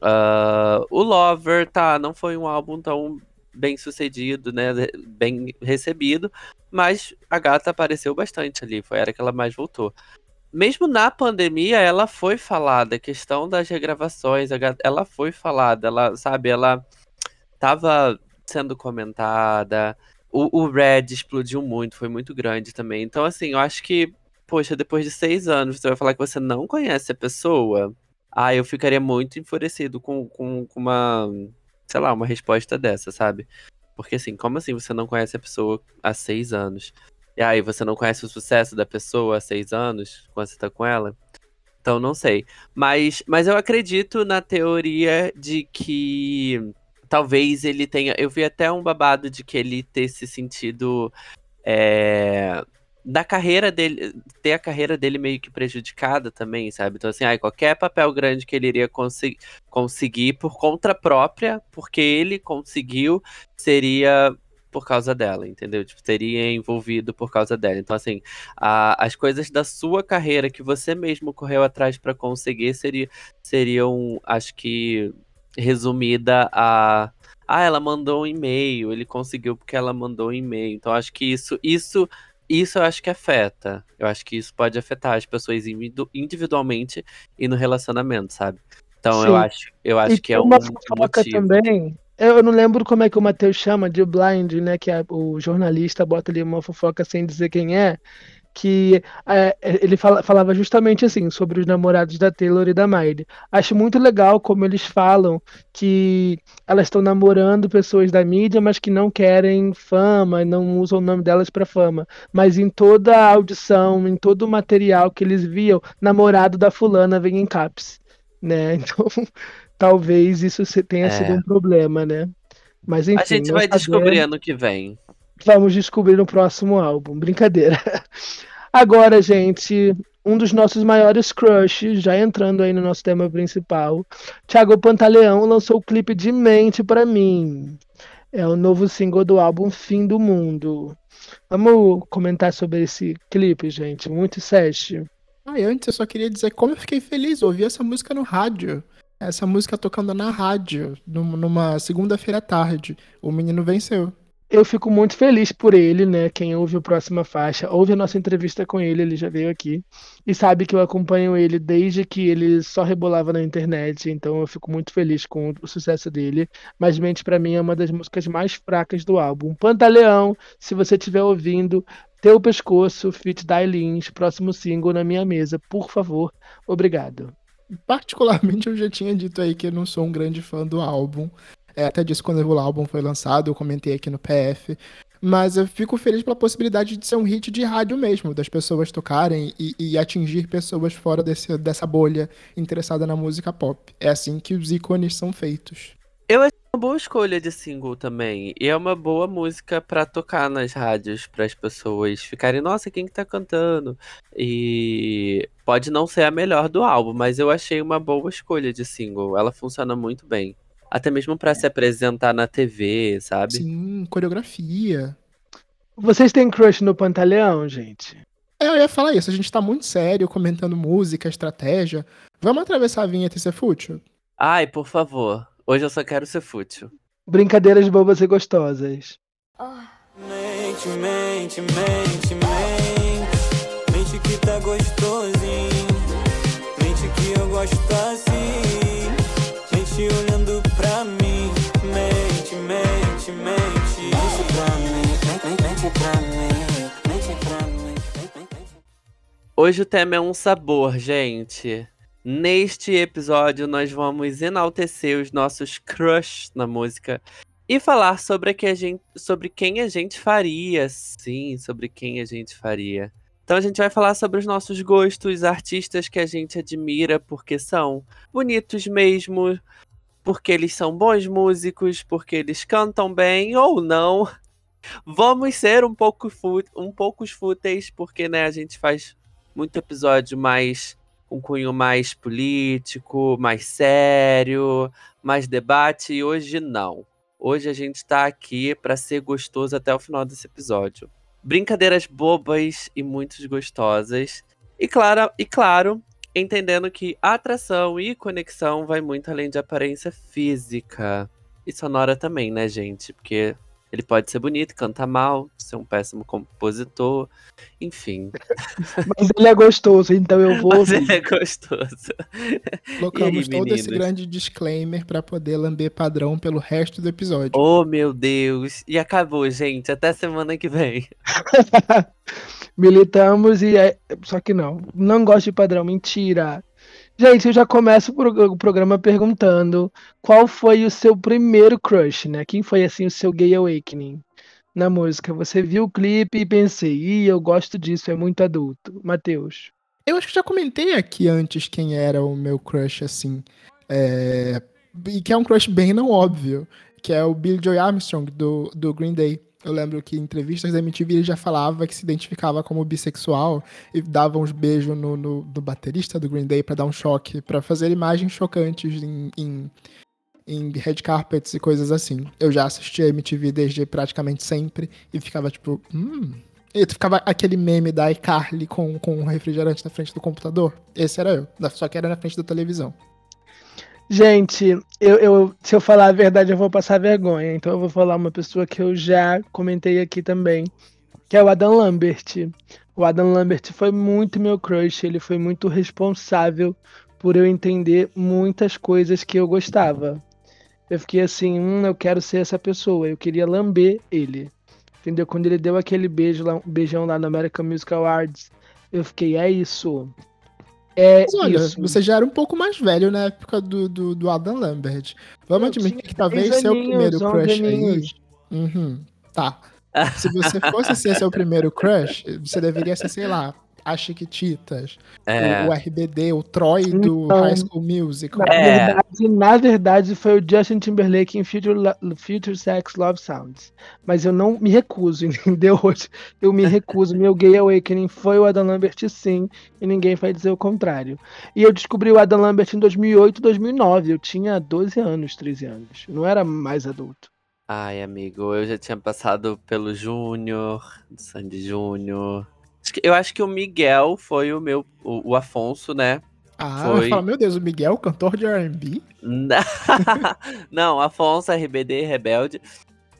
Uh, o Lover, tá, não foi um álbum tão bem sucedido, né? Bem recebido. Mas a gata apareceu bastante ali. Foi a era que ela mais voltou. Mesmo na pandemia, ela foi falada. A questão das regravações, gata, ela foi falada. Ela, sabe, ela tava sendo comentada. O, o Red explodiu muito, foi muito grande também. Então, assim, eu acho que, poxa, depois de seis anos, você vai falar que você não conhece a pessoa. Ah, eu ficaria muito enfurecido com, com, com uma sei lá, uma resposta dessa, sabe? Porque assim, como assim você não conhece a pessoa há seis anos? E aí, você não conhece o sucesso da pessoa há seis anos, quando você tá com ela? Então, não sei. Mas, mas eu acredito na teoria de que talvez ele tenha. Eu vi até um babado de que ele ter se sentido. É, da carreira dele, ter a carreira dele meio que prejudicada também, sabe? Então, assim, ai, qualquer papel grande que ele iria consi conseguir por conta própria, porque ele conseguiu, seria por causa dela, entendeu? Tipo, seria envolvido por causa dela. Então, assim, a, as coisas da sua carreira que você mesmo correu atrás para conseguir seria, seriam, acho que, resumida a ah, ela mandou um e-mail, ele conseguiu porque ela mandou um e-mail. Então acho que isso isso isso eu acho que afeta. Eu acho que isso pode afetar as pessoas individualmente e no relacionamento, sabe? Então Sim. eu acho, eu acho e que é um uma fofoca motivo. também. Eu não lembro como é que o Matheus chama de blind, né? Que o jornalista bota ali uma fofoca sem dizer quem é que é, ele fala, falava justamente assim sobre os namorados da Taylor e da Miley. Acho muito legal como eles falam que elas estão namorando pessoas da mídia, mas que não querem fama, não usam o nome delas para fama. Mas em toda a audição, em todo o material que eles viam, namorado da fulana vem em caps, né? Então, talvez isso tenha é. sido um problema, né? Mas enfim, a gente vai saber... descobrir ano que vem. Vamos descobrir no próximo álbum. Brincadeira. Agora, gente, um dos nossos maiores crushes, já entrando aí no nosso tema principal, Thiago Pantaleão lançou o clipe de Mente para mim. É o novo single do álbum Fim do Mundo. Vamos comentar sobre esse clipe, gente. Muito sete. Ah, antes eu só queria dizer como eu fiquei feliz. ouvir essa música no rádio. Essa música tocando na rádio, numa segunda-feira à tarde. O menino venceu eu fico muito feliz por ele, né? Quem ouve o Próxima Faixa, ouve a nossa entrevista com ele, ele já veio aqui, e sabe que eu acompanho ele desde que ele só rebolava na internet, então eu fico muito feliz com o sucesso dele. Mas Mente para mim é uma das músicas mais fracas do álbum. Pantaleão, se você estiver ouvindo, Teu Pescoço, Fit Dailins, próximo single na minha mesa, por favor. Obrigado. Particularmente eu já tinha dito aí que eu não sou um grande fã do álbum. É, até disse quando o álbum foi lançado, eu comentei aqui no PF. Mas eu fico feliz pela possibilidade de ser um hit de rádio mesmo, das pessoas tocarem e, e atingir pessoas fora desse, dessa bolha interessada na música pop. É assim que os ícones são feitos. Eu acho uma boa escolha de single também. E é uma boa música para tocar nas rádios, para as pessoas ficarem, nossa, quem que tá cantando? E pode não ser a melhor do álbum, mas eu achei uma boa escolha de single. Ela funciona muito bem. Até mesmo para se apresentar na TV, sabe? Sim, coreografia. Vocês têm crush no Pantaleão, gente? É, eu ia falar isso. A gente tá muito sério comentando música, estratégia. Vamos atravessar a vinheta e ser fútil? Ai, por favor. Hoje eu só quero ser fútil. Brincadeiras bobas e gostosas. Oh. Mente, mente, mente, mente. Mente que tá gostosinho. Mente que eu gosto assim. Hoje o tema é um sabor, gente. Neste episódio, nós vamos enaltecer os nossos crush na música e falar sobre, que a gente, sobre quem a gente faria. Sim, sobre quem a gente faria. Então a gente vai falar sobre os nossos gostos, artistas que a gente admira porque são bonitos mesmo, porque eles são bons músicos, porque eles cantam bem ou não. Vamos ser um pouco um poucos fúteis, porque né, a gente faz muito episódio mais um cunho mais político, mais sério, mais debate, e hoje não. Hoje a gente está aqui para ser gostoso até o final desse episódio brincadeiras bobas e muito gostosas. E claro, e claro, entendendo que atração e conexão vai muito além de aparência física. E sonora também, né, gente? Porque ele pode ser bonito, cantar mal, ser um péssimo compositor, enfim. Mas ele é gostoso, então eu vou. Mas ele é gostoso. Colocamos aí, todo esse grande disclaimer para poder lamber padrão pelo resto do episódio. Oh, meu Deus! E acabou, gente. Até semana que vem. Militamos e é. Só que não. Não gosto de padrão, mentira. Gente, eu já começo o programa perguntando qual foi o seu primeiro crush, né? Quem foi assim o seu gay awakening na música? Você viu o clipe e pensei, Ih, eu gosto disso, é muito adulto. Matheus. Eu acho que já comentei aqui antes quem era o meu crush, assim. É... E que é um crush bem não óbvio, que é o Billy Joy Armstrong do, do Green Day. Eu lembro que em entrevistas da MTV ele já falava que se identificava como bissexual e dava uns beijos no, no, no baterista do Green Day para dar um choque, para fazer imagens chocantes em, em, em red carpets e coisas assim. Eu já assisti a MTV desde praticamente sempre e ficava tipo, hum. E ficava aquele meme da iCarly com, com um refrigerante na frente do computador. Esse era eu, só que era na frente da televisão. Gente, eu, eu, se eu falar a verdade, eu vou passar vergonha. Então eu vou falar uma pessoa que eu já comentei aqui também, que é o Adam Lambert. O Adam Lambert foi muito meu crush, ele foi muito responsável por eu entender muitas coisas que eu gostava. Eu fiquei assim, hum, eu quero ser essa pessoa, eu queria lamber ele. Entendeu? Quando ele deu aquele beijo lá, beijão lá no American Music Awards, eu fiquei, é isso. É Mas olha, isso. você já era um pouco mais velho na época do, do, do Adam Lambert. Vamos eu admitir que talvez seu primeiro crush aí. Uhum, tá. Se você fosse ser seu primeiro crush, você deveria ser, sei lá, as Chiquititas, é. o, o, RBD, o Troy do então, High School Music. Na, é. verdade, na verdade, foi o Justin Timberlake em Future, Future Sex Love Sounds. Mas eu não me recuso, entendeu? Hoje eu me recuso. Meu gay awakening foi o Adam Lambert, sim, e ninguém vai dizer o contrário. E eu descobri o Adam Lambert em 2008, 2009. Eu tinha 12 anos, 13 anos. Eu não era mais adulto. Ai, amigo, eu já tinha passado pelo Júnior, Sandy Júnior, eu acho que o Miguel foi o meu. O, o Afonso, né? Ah, foi... fala, meu Deus, o Miguel, cantor de RB? Não, Afonso, RBD, Rebelde.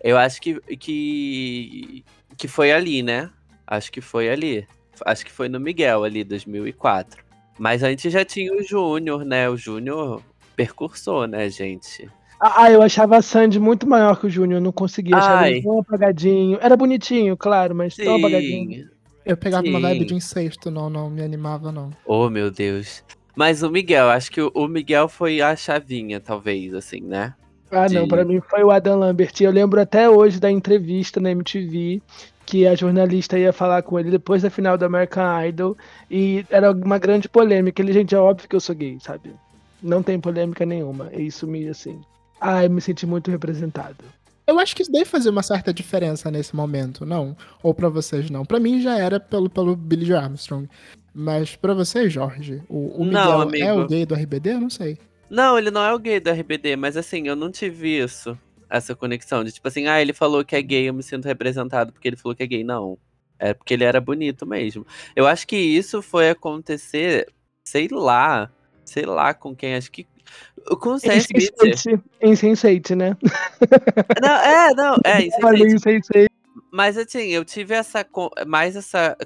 Eu acho que, que, que foi ali, né? Acho que foi ali. Acho que foi no Miguel ali, 2004. Mas antes já tinha o Júnior, né? O Júnior percursor, né, gente? Ah, eu achava a Sandy muito maior que o Júnior, não conseguia. Achava ele tão apagadinho. Era bonitinho, claro, mas Sim. tão apagadinho. Eu pegava Sim. uma vibe de incesto, não, não me animava, não. Oh, meu Deus. Mas o Miguel, acho que o Miguel foi a chavinha, talvez, assim, né? Ah, de... não, para mim foi o Adam Lambert. Eu lembro até hoje da entrevista na MTV que a jornalista ia falar com ele depois da final do American Idol e era uma grande polêmica. Ele, gente, é óbvio que eu sou gay, sabe? Não tem polêmica nenhuma. Isso me, assim. Ah, eu me senti muito representado. Eu acho que isso deve fazer uma certa diferença nesse momento, não? Ou para vocês não? Para mim já era pelo, pelo Billy Armstrong. Mas para você, Jorge, o, o Miguel não, é o gay do RBD? Eu não sei. Não, ele não é o gay do RBD, mas assim, eu não tive isso, essa conexão de tipo assim, ah, ele falou que é gay, eu me sinto representado porque ele falou que é gay. Não. É porque ele era bonito mesmo. Eu acho que isso foi acontecer, sei lá, sei lá com quem, acho que com o Sam Smith. Insensate, né? Não, é, não, é, Insensate. Mas assim, eu tive essa mais essa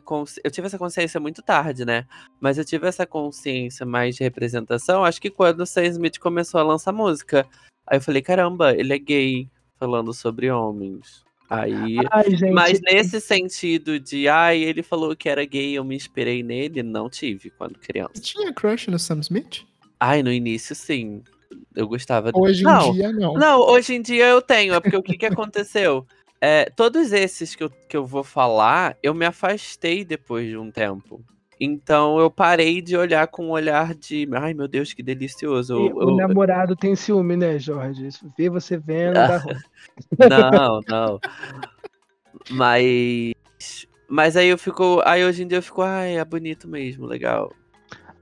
eu tive essa consciência muito tarde, né? Mas eu tive essa consciência mais de representação, acho que quando o Sam Smith começou a lançar música. Aí eu falei, caramba, ele é gay falando sobre homens. Aí. Ai, gente. Mas nesse sentido de, ai, ele falou que era gay, eu me inspirei nele, não tive quando criança. Você tinha crush no Sam Smith? Ai, no início sim. Eu gostava Hoje não, em dia, não. Não, hoje em dia eu tenho, é porque o que, que aconteceu? É, todos esses que eu, que eu vou falar, eu me afastei depois de um tempo. Então eu parei de olhar com um olhar de, ai meu Deus, que delicioso. Eu- o eu- namorado tem ciúme, né, Jorge? Isso, Vê você vendo. Não, não. Mas. Mas aí eu fico. Aí hoje em dia eu fico, ai, é bonito mesmo, legal.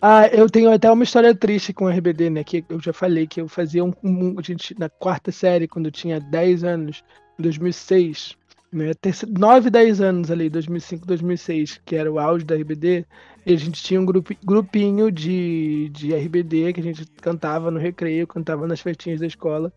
Ah, eu tenho até uma história triste com o RBD, né? Que eu já falei que eu fazia um, um- a gente, na quarta série, quando eu tinha 10 anos, em 2006, né? terce- 9, 10 anos ali, 2005, 2006, que era o auge da RBD, e a gente tinha um grupi- grupinho de, de RBD que a gente cantava no recreio, cantava nas festinhas da escola.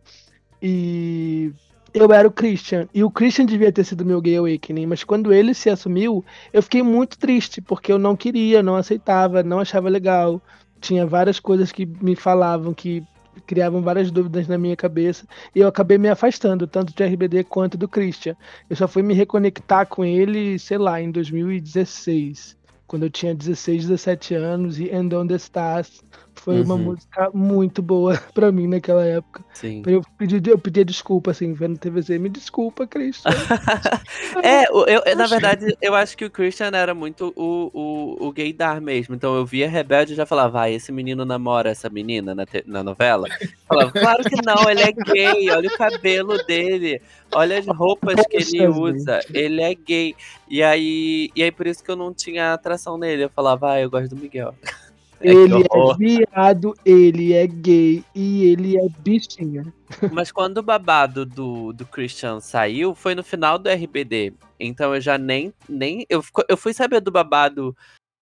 E eu era o Christian. E o Christian devia ter sido meu gay awakening, mas quando ele se assumiu, eu fiquei muito triste, porque eu não queria, não aceitava, não achava legal. Tinha várias coisas que me falavam que criavam várias dúvidas na minha cabeça. E eu acabei me afastando, tanto de RBD quanto do Christian. Eu só fui me reconectar com ele, sei lá, em 2016. Quando eu tinha 16, 17 anos, e And On The Stars foi uma Uhum. música muito boa pra mim naquela época. Sim. Eu pedi, eu pedia desculpa, assim, vendo TVZ. Me desculpa, Christian. É, eu, eu- na verdade, eu acho que o Christian era muito o, o, o gaydar mesmo. Então eu via Rebelde e já falava, vai, esse menino namora essa menina na, te- na novela? Falava, claro que não, ele é gay, olha o cabelo dele, olha as roupas que ele Poxa, usa, ele é gay. E aí, e aí por isso que eu não tinha atração nele. Eu falava, ah, eu gosto do Miguel. É, ele é viado, ele é gay e ele é bichinha. Mas quando o babado do, do Christian saiu, foi no final do RBD. Então eu já nem. nem eu, eu fui saber do babado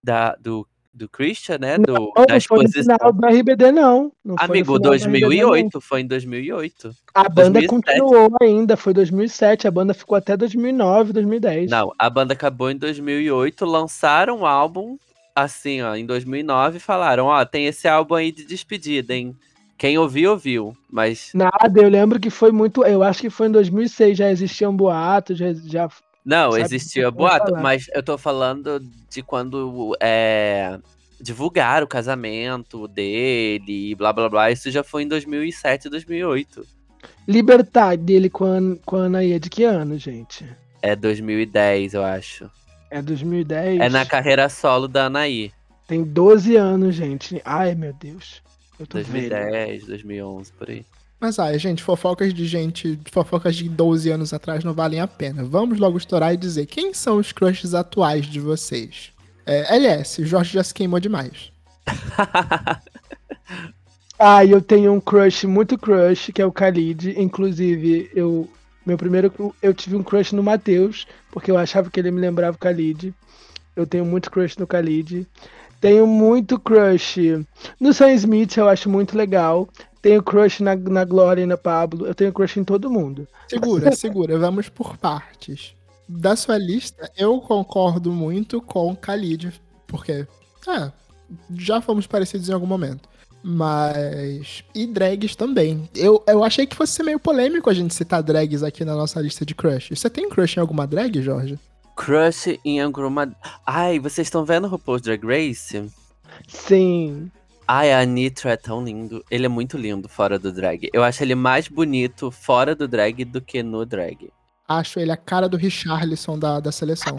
da, do, do Christian, né? Do, Não, da não foi no exposição. final do RBD, não. não Amigo, final do RBD, 2008. Foi em 2008. não. A banda 2007. continuou ainda, foi 2007. A banda ficou até 2009, 2010. Não, a banda acabou em 2008. Lançaram um álbum, assim, ó, em 2009. e Falaram: ó, tem esse álbum aí de despedida, hein? Quem ouviu, ouviu. Mas Nada, eu lembro que foi muito. Eu acho que foi em 2006, já existiam boatos, já. já Não, Sabe existia boato, mas eu tô falando de quando é, divulgaram o casamento dele e blá blá blá. Isso já foi em 2007, 2008. Libertar dele com a, com a Anaí é de que ano, gente? É 2010, eu acho. É 2010. É na carreira solo da Anaí. Tem 12 anos, gente. Ai, meu Deus. Eu tô velho. 2010, 2011, por aí. Mas ai, gente, fofocas de gente, fofocas de 12 anos atrás não valem a pena. Vamos logo estourar e dizer quem são os crushes atuais de vocês. É, LS, Jorge já se queimou demais. Ah, eu tenho um crush, muito crush, que é o Khalid. Inclusive, eu. Meu primeiro. Eu tive um crush no Matheus, porque eu achava que ele me lembrava o Khalid. Eu tenho muito crush no Khalid. Tenho muito crush no Sam Smith, eu acho muito legal. Tenho crush na, na Glória e na Pablo. Eu tenho crush em todo mundo. Segura, segura, vamos por partes. Da sua lista, eu concordo muito com Khalid, porque, é, já fomos parecidos em algum momento. Mas. E drags também. Eu, eu achei que fosse ser meio polêmico a gente citar drags aqui na nossa lista de crush. Você tem crush em alguma drag, Jorge? Crush em alguma. Ai, vocês estão vendo o RuPaul's Drag Race? Sim. Ai, a Nitro é tão lindo. Ele é muito lindo fora do drag. Eu acho ele mais bonito fora do drag do que no drag. Acho ele a cara do Richarlison da, da seleção.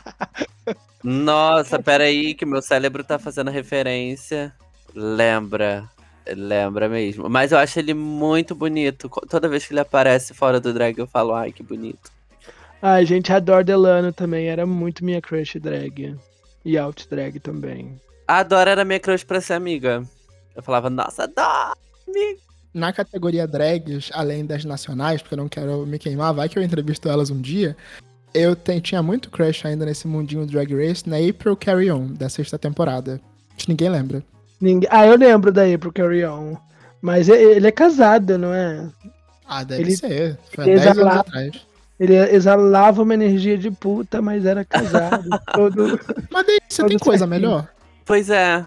Nossa, peraí, que meu cérebro tá fazendo referência. Lembra. Lembra mesmo. Mas eu acho ele muito bonito. Toda vez que ele aparece fora do drag, eu falo, ai, que bonito. Ai, gente, a Dor Delano também era muito minha crush drag. E out drag também. A Dora era minha crush pra ser amiga. Eu falava, nossa, Dora! Na categoria drags, além das nacionais, porque eu não quero me queimar, vai que eu entrevisto elas um dia. Eu te- tinha muito crush ainda nesse mundinho Drag Race na April Carry On, da sexta temporada. Acho que ninguém lembra. Ninguém... Ah, eu lembro da April Carry On. Mas ele é casado, não é? Ah, deve Ele- ser. Foi há ele 10 anos exala- atrás. Ele exalava uma energia de puta, mas era casado. todo... Mas daí, você Todo tem coisa certinho. melhor? Pois é.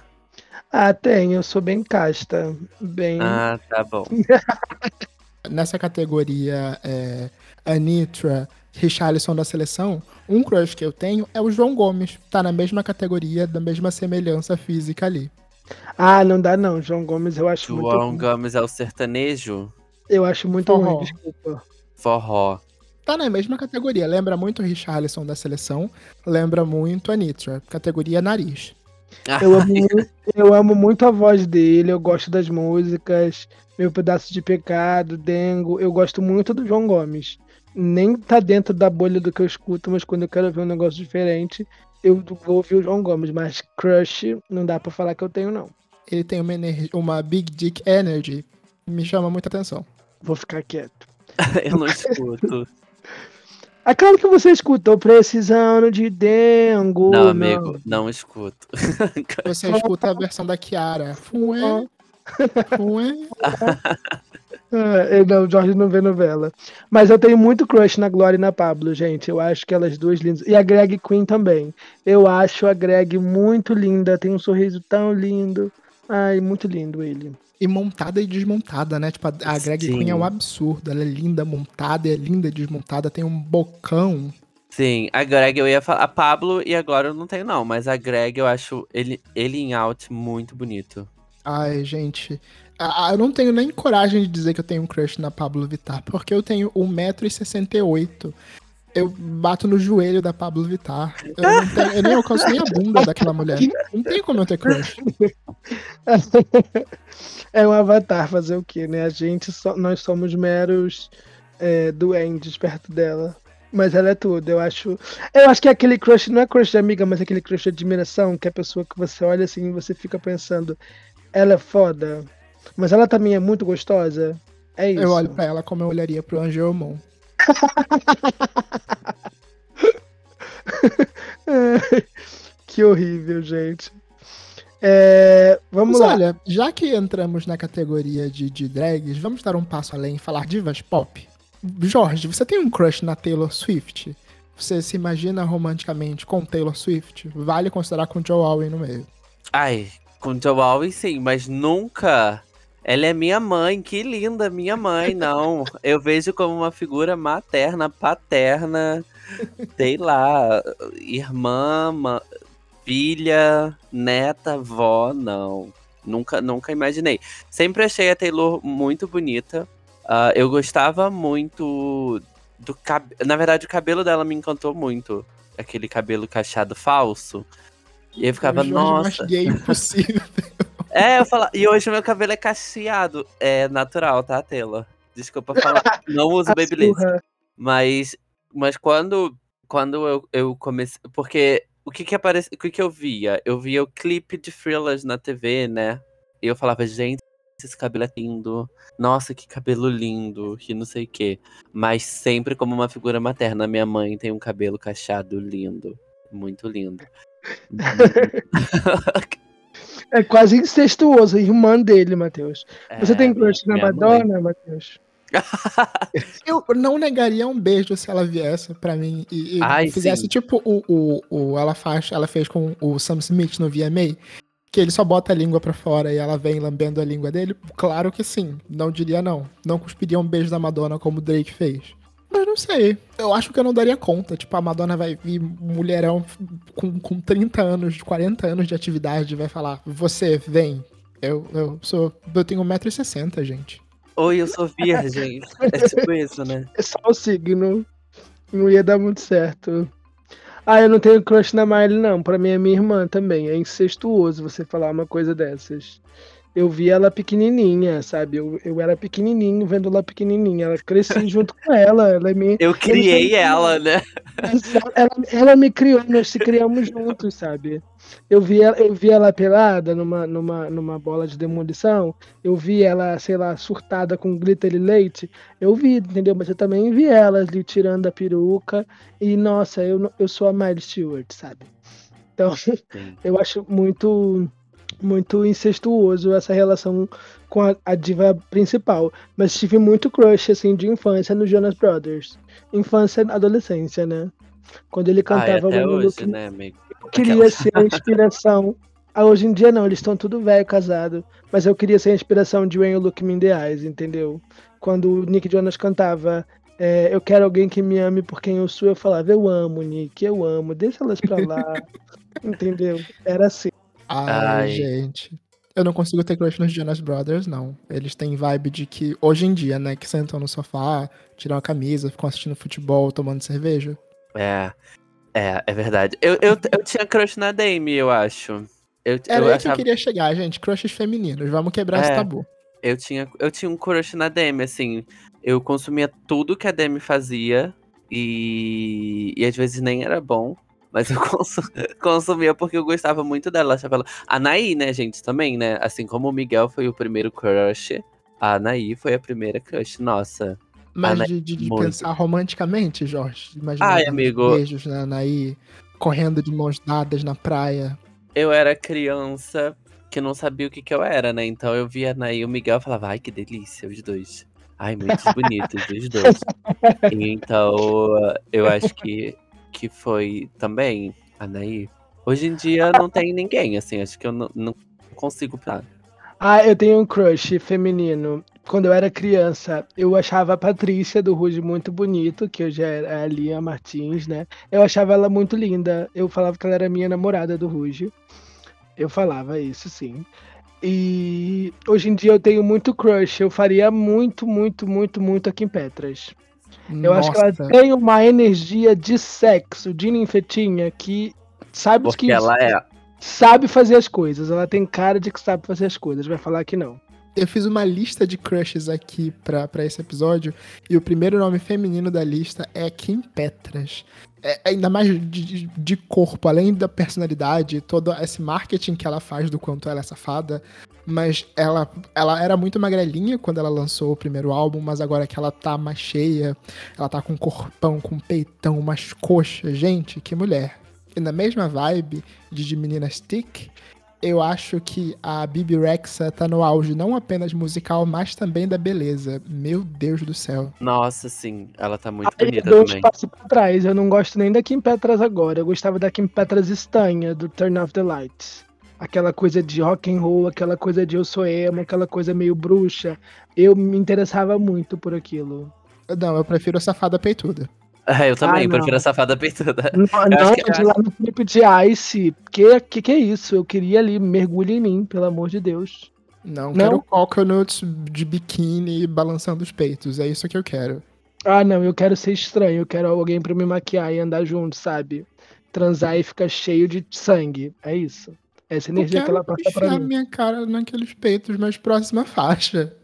Ah, tem, eu sou bem casta. Bem. Ah, tá bom. Nessa categoria é, Anitra, Richarlison da seleção, um crush que eu tenho é o João Gomes. Tá na mesma categoria, da mesma semelhança física ali. Ah, não dá não. João Gomes eu acho muito João. Gomes é o sertanejo? Eu acho muito Forró. ruim, desculpa. Forró. Tá na mesma categoria. Lembra muito o Richarlison da seleção, lembra muito a Nitra. Categoria nariz. Eu amo, muito, eu amo muito a voz dele, eu gosto das músicas, Meu Pedaço de Pecado, Dengo. Eu gosto muito do João Gomes. Nem tá dentro da bolha do que eu escuto, mas quando eu quero ver um negócio diferente, eu vou ouvir o João Gomes. Mas crush, não dá pra falar que eu tenho, não. Ele tem uma, energia, uma Big Dick Energy. Me chama muita atenção. Vou ficar quieto. Eu não escuto. É claro que você escutou precisando de dengo. Não, amigo, não escuto. Você escuta a versão da Kiara. Fué, fué. Eu não, o Jorge não vê novela. Mas eu tenho muito crush na Glória e na Pablo, gente. Eu acho que elas duas lindas. E a Greg Queen também. Eu acho a Greg muito linda. Tem um sorriso tão lindo. Ai, muito lindo ele. E montada e desmontada, né? Tipo, a, a Greg Sim. Queen é um absurdo. Ela é linda montada, é linda desmontada, tem um bocão. Sim, a Greg eu ia falar. A Pablo e agora eu não tenho, não. Mas a Greg eu acho ele, ele em out muito bonito. Ai, gente. Ah, eu não tenho nem coragem de dizer que eu tenho um crush na Pablo Vittar, porque eu tenho 1,68m. Eu bato no joelho da Pablo Vittar. Eu, não tenho, eu nem alcanço nem a bunda daquela mulher. Não tem como eu ter crush. É um avatar fazer o quê, né? A gente só, nós somos meros é, duendes perto dela. Mas ela é tudo, eu acho. Eu acho que é aquele crush, não é crush de amiga, mas é aquele crush de admiração, que é a pessoa que você olha assim e você fica pensando, ela é foda, mas ela também é muito gostosa. É isso. Eu olho pra ela como eu olharia pro Angelmon. que horrível, gente. É, vamos Mas lá. olha, já que entramos na categoria de, de drags, vamos dar um passo além e falar divas pop. Jorge, você tem um crush na Taylor Swift? Você se imagina romanticamente com Taylor Swift? Vale considerar com Joe Alwyn no meio. Ai, com Joe Alwyn sim, mas nunca. Ela é minha mãe, que linda, minha mãe, não. Eu vejo como uma figura materna, paterna, sei lá, irmã, ma- filha, neta, vó, não. Nunca, nunca imaginei. Sempre achei a Taylor muito bonita. Ah, eu gostava muito do cabelo. Na verdade, o cabelo dela me encantou muito. Aquele cabelo cacheado falso. E eu ficava, o nossa. mais gay possível. É, eu falo. E hoje meu cabelo é cacheado. É natural, tá, Taylor? Desculpa falar. Não uso Babyliss. Mas, mas quando, quando eu, eu comecei. Porque o que que aparece, o que que eu via? Eu via o clipe de Thrillers na TV, né? E eu falava, gente, esse cabelo é lindo. Nossa, que cabelo lindo. Que não sei o quê. Mas sempre como uma figura materna. Minha mãe tem um cabelo cacheado lindo. Muito lindo. É quase incestuoso, irmã dele, Matheus. Você É, tem crush na. Madonna, Matheus? Eu não negaria um beijo se ela viesse pra mim e, e Ai, fizesse sim. tipo o, o, o ela faz, ela fez com o Sam Smith no VMA, que ele só bota a língua pra fora e ela vem lambendo a língua dele. Claro que sim, não diria não. Não cuspiria um beijo da Madonna como o Drake fez. Mas não sei. Eu acho que eu não daria conta. Tipo, a Madonna vai vir mulherão com, com 30 anos, 40 anos de atividade e vai falar: Você, vem. Eu, eu sou. Eu tenho 1,60m, gente. Oi, eu sou virgem. É tipo isso, né? É só o signo. Não ia dar muito certo. Ah, eu não tenho crush na Miley, não. Pra mim é minha irmã também. É incestuoso você falar uma coisa dessas. Eu vi ela pequenininha, sabe? Eu, eu era pequenininho vendo ela pequenininha. Ela cresci junto com ela. Ela minha. Eu criei ela, né? Ela, ela me criou, nós se criamos juntos, sabe? Eu vi ela, eu vi ela pelada numa, numa, numa bola de demolição. Eu vi ela, sei lá, surtada com glitter e leite. Eu vi, entendeu? Mas eu também vi ela ali tirando a peruca. E, nossa, eu, eu sou a Miley Stewart, sabe? Então, eu acho muito muito incestuoso essa relação com a, a diva principal. Mas tive muito crush, assim, de infância no Jonas Brothers. Infância e adolescência, né? Quando ele Ah, cantava até When You hoje, Look né, amigo? queria ser a inspiração. Ah, hoje em dia não, eles estão tudo velho, casado. Mas eu queria ser a inspiração de When You Look Me in the Eyes, entendeu? Quando o Nick Jonas cantava é, eu quero alguém que me ame por quem eu sou. Eu falava, eu amo, Nick, eu amo, deixa elas pra lá. Entendeu? Era assim. Ai, Ai. gente. Eu não consigo ter crush nos Jonas Brothers, não. Eles têm vibe de que, hoje em dia, né, que sentam no sofá, tiram a camisa, ficam assistindo futebol, tomando cerveja. É, é, é verdade. Eu, eu, eu tinha crush na Dame, eu acho. Eu, Era eu aí que eu achava- queria chegar, gente. Crushes femininos. Vamos quebrar esse É. tabu. Eu tinha, eu tinha um crush na Demi, assim. Eu consumia tudo que a Demi fazia. E, e às vezes nem era bom. Mas eu consu- consumia porque eu gostava muito dela. Achava ela... A Anaí, né, gente, também, né? Assim como o Miguel foi o primeiro crush, a Anaí foi a primeira crush. Nossa. Mas de, de- pensar romanticamente, Jorge. Imagina Ai, amigo. beijos na Anaí, correndo de mãos dadas na praia. Eu era criança que não sabia o que, que eu era, né? Então eu via a Anaí e o Miguel e falava, ai, que delícia, os dois. Ai, muito bonitos, os dois. Então, eu acho que, que foi também, Anaí. Hoje em dia não tem ninguém, assim, acho que eu não, não consigo pensar. Ah, eu tenho um crush feminino. Quando eu era criança, eu achava a Patrícia do Ruge muito bonito, que hoje é a Lia Martins, né? Eu achava ela muito linda. Eu falava que ela era minha namorada do Ruge. Eu falava isso, sim. E hoje em dia eu tenho muito crush. Eu faria muito, muito, muito, muito aqui em Petras. Eu acho que ela Nossa, tem uma energia de sexo, de ninfetinha, que sabe Porque que ela é. sabe fazer as coisas. Ela tem cara de que sabe fazer as coisas. Vai falar que não. eu fiz uma lista de crushes aqui pra, pra esse episódio. E o primeiro nome feminino da lista é Kim Petras. É, ainda mais de, de- de corpo, além da personalidade, todo esse marketing que ela faz do quanto ela é safada. Mas ela, ela era muito magrelinha quando ela lançou o primeiro álbum, mas agora que ela tá mais cheia, ela tá com um corpão, com um peitão, umas coxas. Gente, que mulher. E na mesma vibe de, de menina stick, eu acho que a Bibi Rexa tá no auge não apenas musical, mas também da beleza. Meu Deus do céu. Nossa, sim, ela tá muito Aí bonita um também. espaço pra trás. Eu não gosto nem da Kim Petras agora. Eu gostava da Kim Petras estanha, do Turn Off the Lights. Aquela coisa de rock and roll, aquela coisa de eu sou emo, aquela coisa meio bruxa. Eu me interessava muito por aquilo. Não, eu prefiro a safada peituda. É, eu também, Ah, eu prefiro a safada peituda. Não, não que- de lá no clipe de Ice. Que, que que é isso? Eu queria ali, mergulhe em mim, pelo amor de Deus. Não, Não? quero coconuts de biquíni balançando os peitos. É isso que eu quero. Ah, não, eu quero ser estranho. Eu quero alguém pra me maquiar e andar junto, sabe? Transar e ficar cheio de sangue. É isso. Essa Eu energia que ela passa pra mim. minha cara naqueles peitos, mas próxima faixa.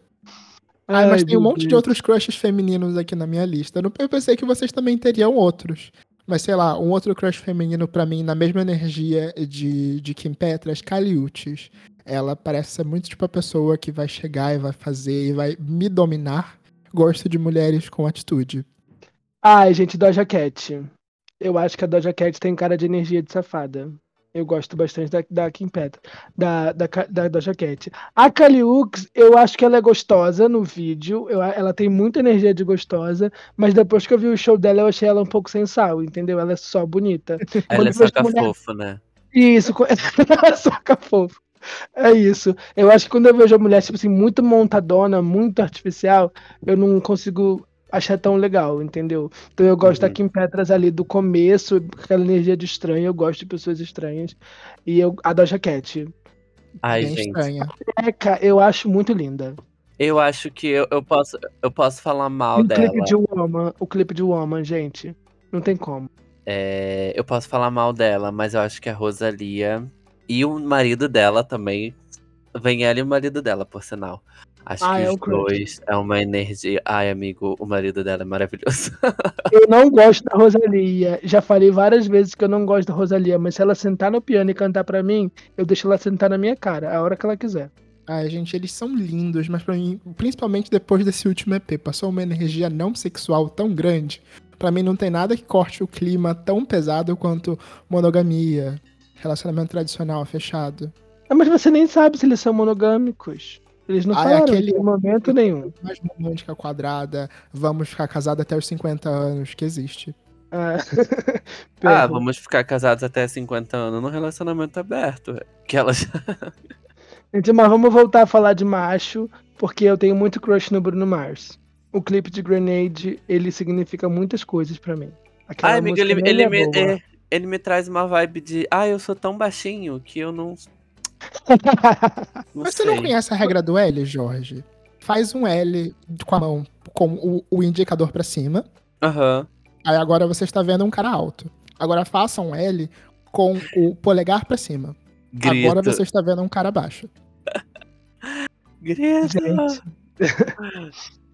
Ah, mas tem um monte de Deus. outros crushes femininos aqui na minha lista. Eu pensei que vocês também teriam outros. Mas sei lá, um outro crush feminino pra mim, na mesma energia de, de Kim Petras, Caliutes. Ela parece ser muito tipo a pessoa que vai chegar e vai fazer e vai me dominar. Gosto de mulheres com atitude. Ai, gente, Doja Cat. Eu acho que a Doja Cat tem cara de energia de safada. Eu gosto bastante da, da Kim Petra, da, da, da Doja Cat. A Kaliux, eu acho que ela é gostosa no vídeo. Eu, ela tem muita energia de gostosa, mas depois que eu vi o show dela, eu achei ela um pouco sem sal, entendeu? Ela é só bonita. Ela é eu vejo saca mulher- fofo, né? Isso, co- saca fofo. É isso. Eu acho que quando eu vejo a mulher, tipo assim, muito montadona, muito artificial, eu não consigo achar tão legal, entendeu? Então eu gosto da Uhum. Kim Petras ali do começo, com aquela energia de estranho, eu gosto de pessoas estranhas. E eu, a Doja Cat. Ai, gente. estranha. Eu acho muito linda. Eu acho que eu, eu posso, eu posso falar mal o dela. clipe de Woman, o clipe de Woman, gente, não tem como. É, eu posso falar mal dela, mas eu acho que a Rosalia e o marido dela também. Vem ela e o marido dela, por sinal. Acho Ah, que é os dois é uma energia. Ai, amigo, o marido dela é maravilhoso. Eu não gosto da Rosalia. Já falei várias vezes que eu não gosto da Rosalia, mas se ela sentar no piano e cantar pra mim, eu deixo ela sentar na minha cara, a hora que ela quiser. Ai, gente, eles são lindos, mas pra mim, principalmente depois desse último EP, passou uma energia não sexual tão grande. Pra mim não tem nada que corte o clima tão pesado quanto monogamia, relacionamento tradicional fechado. Ah, mas você nem sabe se eles são monogâmicos. Eles não Ah, é falaram aquele- em momento nenhum. Mais romântica quadrada, vamos ficar casados até os 50 anos, que existe. Ah, Ah, vamos ficar casados até 50 anos num relacionamento aberto. Que ela já... Gente, mas vamos voltar a falar de macho, porque eu tenho muito crush no Bruno Mars. o clipe de Grenade, ele significa muitas coisas pra mim. Aquela Ai, amigo, ele, ele, é me, boa. é, ele me traz uma vibe de. Ah, eu sou tão baixinho que eu não. não Mas você sei. não conhece a regra do L, Jorge? Faz um L com a mão, com o, o indicador pra cima. Aham. Aí agora você está vendo um cara alto. Agora faça um L com o polegar pra cima. Grito. Agora você está vendo um cara baixo. Gente,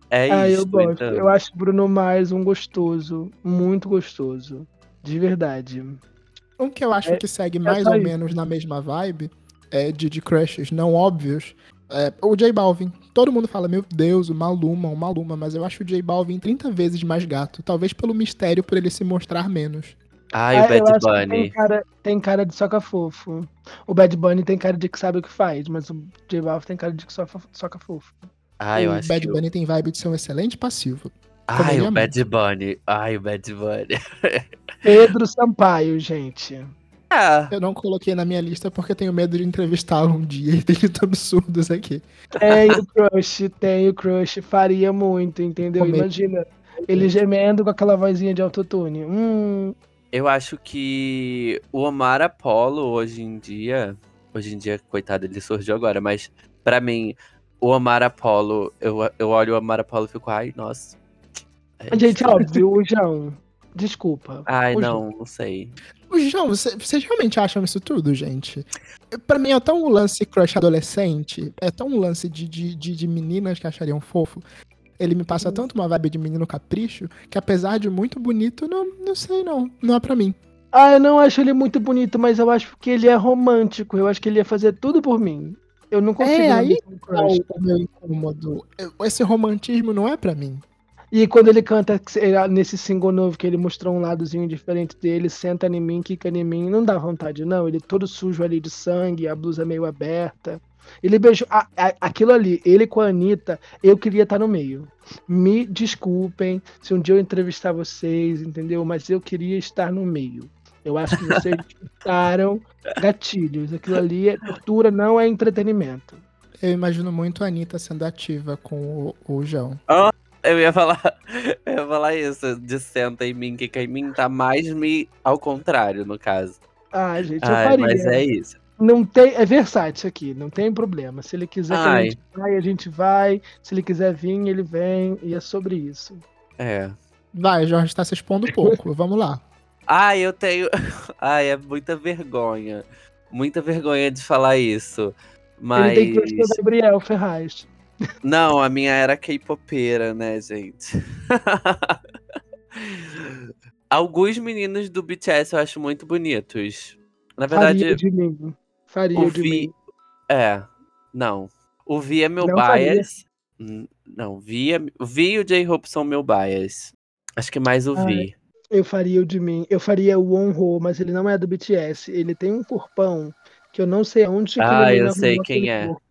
É ah, isso. eu gosto. então. Eu acho o Bruno Mars um gostoso. Muito gostoso. De verdade. Um que eu acho É- que segue mais só ou isso. menos na mesma vibe é de, de crushes não óbvios. É, o J Balvin. Todo mundo fala, meu Deus, o Maluma, o Maluma, mas eu acho o J Balvin 30 vezes mais gato. Talvez pelo mistério, por ele se mostrar menos. Ai, Ah, o Bad Bunny. Tem cara, tem cara de soca fofo. O Bad Bunny tem cara de que sabe o que faz, mas o J Balvin tem cara de que soca, soca fofo. Ai, eu o acho Bad que. Bunny tem vibe de ser um excelente passivo. Ai, o Bad Bunny. Ai, o Bad Bunny. Pedro Sampaio, gente. Ah, Eu não coloquei na minha lista porque tenho medo de entrevistá-lo um dia e tem absurdos aqui. Tem o crush, tem o crush, faria muito, entendeu? Imagina, ele gemendo com aquela vozinha de autotune. Hum, eu acho que o Omar Apollo hoje em dia. Hoje em dia, coitado, ele surgiu agora, mas pra mim, o Omar Apollo, eu, eu olho o Omar Apollo e fico, ai, nossa. É gente, óbvio, o João. Desculpa. Ai, o não, não sei. O João, você- vocês realmente acham isso tudo, gente? Pra mim é tão um lance crush adolescente, é tão um lance de, de, de, de meninas que achariam fofo. Ele me passa tanto uma vibe de menino capricho, que apesar de muito bonito, não, não sei não, não é pra mim. Ah, eu não acho ele muito bonito, mas eu acho que ele é romântico. Eu acho que ele ia fazer tudo por mim. Eu não consigo. É, aí o meu incômodo? Esse romantismo não é pra mim. E quando ele canta nesse single novo que ele mostrou um ladozinho diferente dele, senta em mim, quica em mim, não dá vontade, não. Ele todo sujo ali de sangue, a blusa meio aberta. Ele beijou. a- a- aquilo ali, ele com a Anitta, eu queria estar no meio. Me desculpem se um dia eu entrevistar vocês, entendeu? Mas eu queria estar no meio. Eu acho que vocês escutaram gatilhos. Aquilo ali é tortura, não é entretenimento. Eu imagino muito a Anitta sendo ativa com o, o João. Eu ia falar, eu ia falar isso, de senta em mim, que em mim tá mais me ao contrário, no caso. Ah, gente, eu Ai, faria. mas é isso. Não tem, é versátil isso aqui, não tem problema. Se ele quiser que a Ai. gente vai, a gente vai. Se ele quiser vir, ele vem. E é sobre isso. É. Vai, Jorge tá se expondo pouco, vamos lá. Ai, eu tenho. Ai, é muita vergonha. Muita vergonha de falar isso. Mas. Ele tem que gostar do Gabriel Ferraz. Não, a minha era K-popeira, né, gente? Alguns meninos do BTS eu acho muito bonitos. Na verdade, Faria de mim. Faria o de Vi. mim. É. Não. O Vi é meu Não faria. bias. Hum, Não, Vi, é... o Vi e o J-Hope são meu bias. Acho que mais o Ai, Vi. Eu faria o de mim. Eu faria o Wonho, mas ele não é do BTS. Ele tem um corpão que eu não sei onde que Ah, eu sei quem é. corpo.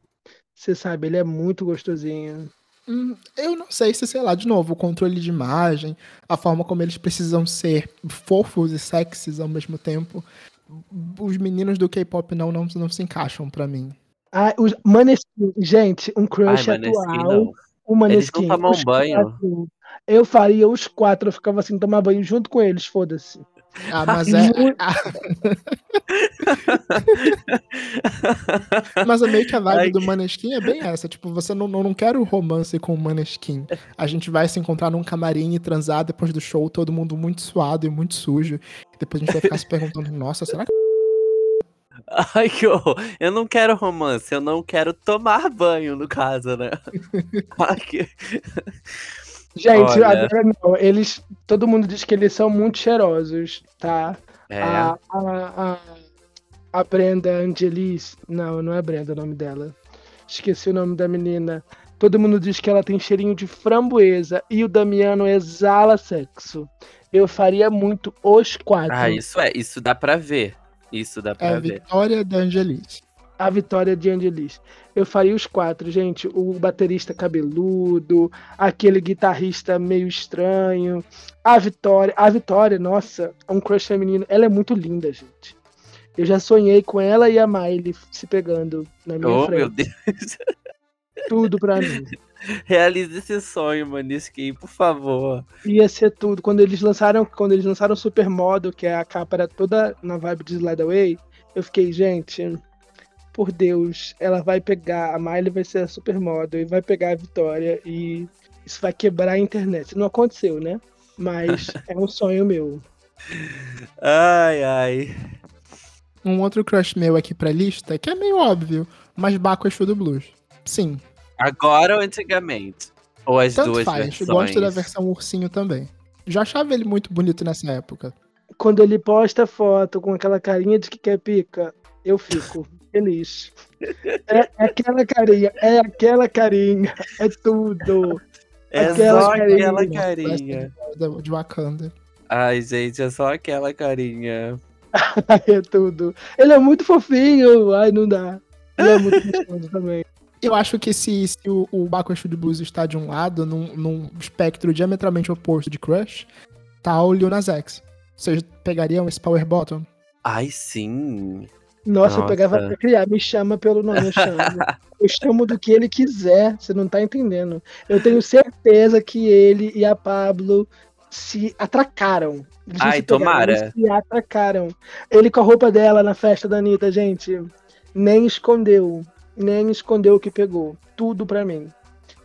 Você sabe, ele é muito gostosinho. Hum, eu não sei se, sei lá, de novo, o controle de imagem, a forma como eles precisam ser fofos e sexys ao mesmo tempo. Os meninos do K-pop não, não, não se encaixam pra mim. Ah, os Maneskin, gente, um Ai, crush Maneskin atual. não. O Maneskin. Eles não tomam os banho? quatro. eu faria os quatro, eu ficava assim, tomar banho junto com eles, foda-se. Ah, mas é. Muito- Mas é meio que a vibe Ai, do Maneskin é bem essa. Tipo, você não, não, não quer o romance com o Maneskin. A gente vai se encontrar num camarim e transar depois do show, todo mundo muito suado e muito sujo. Depois a gente vai ficar se perguntando, nossa, será que Ai, que horror. Eu não quero romance, eu não quero tomar banho, no caso, né? Ai, que... Gente, Olha. agora não. Eles. Todo mundo diz que eles são muito cheirosos, tá? É. A, a, a, a Brenda Angelis. Não, não é Brenda o nome dela. Esqueci o nome da menina. Todo mundo diz que ela tem cheirinho de framboesa e o Damiano exala sexo. Eu faria muito os quatro. Ah, isso é, isso dá pra ver. Isso dá é pra a ver. vitória da Angelis? A vitória de Angelis. Eu faria os quatro, gente. O baterista cabeludo, aquele guitarrista meio estranho. A Vitória. A Vitória, nossa, é um crush feminino. Ela é muito linda, gente. Eu já sonhei com ela e a Miley se pegando na minha Oh, meu frente. Deus. Tudo pra mim. Realize esse sonho, Maniskin, por favor. Ia ser tudo. Quando eles lançaram, quando eles lançaram o Supermodo, que é a capa era toda na vibe de Slide Away, eu fiquei, gente, por Deus, ela vai pegar, a Miley vai ser a Supermodo e vai pegar a Vitória e isso vai quebrar a internet. Não aconteceu, né? Mas é um sonho meu. Ai, ai. Um outro crush meu aqui pra lista, que é meio óbvio, mas Baco é show do blues. Sim, Agora ou antigamente? Ou as tanto duas faz. versões? Gosto da versão ursinho também. Já achava ele muito bonito nessa época. Quando ele posta foto com aquela carinha de que quer pica, eu fico feliz. É, é aquela carinha, é aquela carinha, é tudo. É Aquela só carinha. aquela carinha. De Wakanda. Ai, gente, é só aquela carinha. É tudo. Ele é muito fofinho, ai, não dá. Ele é muito gostoso também. Eu acho que se, se o, o show do blues está de um lado, num, num espectro diametralmente oposto de crush, tá o Lil Nas X. Vocês pegariam esse Power Bottom? Ai, sim. Nossa, eu Nossa. pegava pra criar, me chama pelo nome, eu chamo. Eu chamo do que ele quiser, você não tá entendendo. Eu tenho certeza que ele e a Pablo se atracaram. Eles Ai, se pegaram, tomara. se atracaram. Ele com a roupa dela na festa da Anitta, gente, nem escondeu. Nem escondeu o que pegou. Tudo pra mim.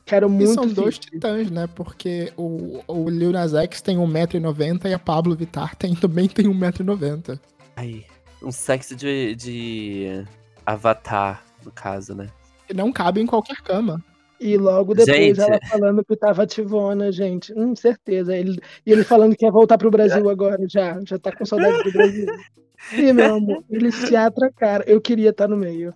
Quero E muito são dois titãs, né? Porque o, o Lil Nas X tem 1,90m e a Pablo Vittar tem, também tem 1,90m. Ai, um sexo de, de avatar, no caso, né? E não cabe em qualquer cama. E logo depois Gente. ela falando que tava ativona, gente. Hum, certeza. Ele, e ele falando que ia voltar pro Brasil agora, já. Já tá com saudade do Brasil. E, meu amor, eles se atracaram. Eu queria estar no meio.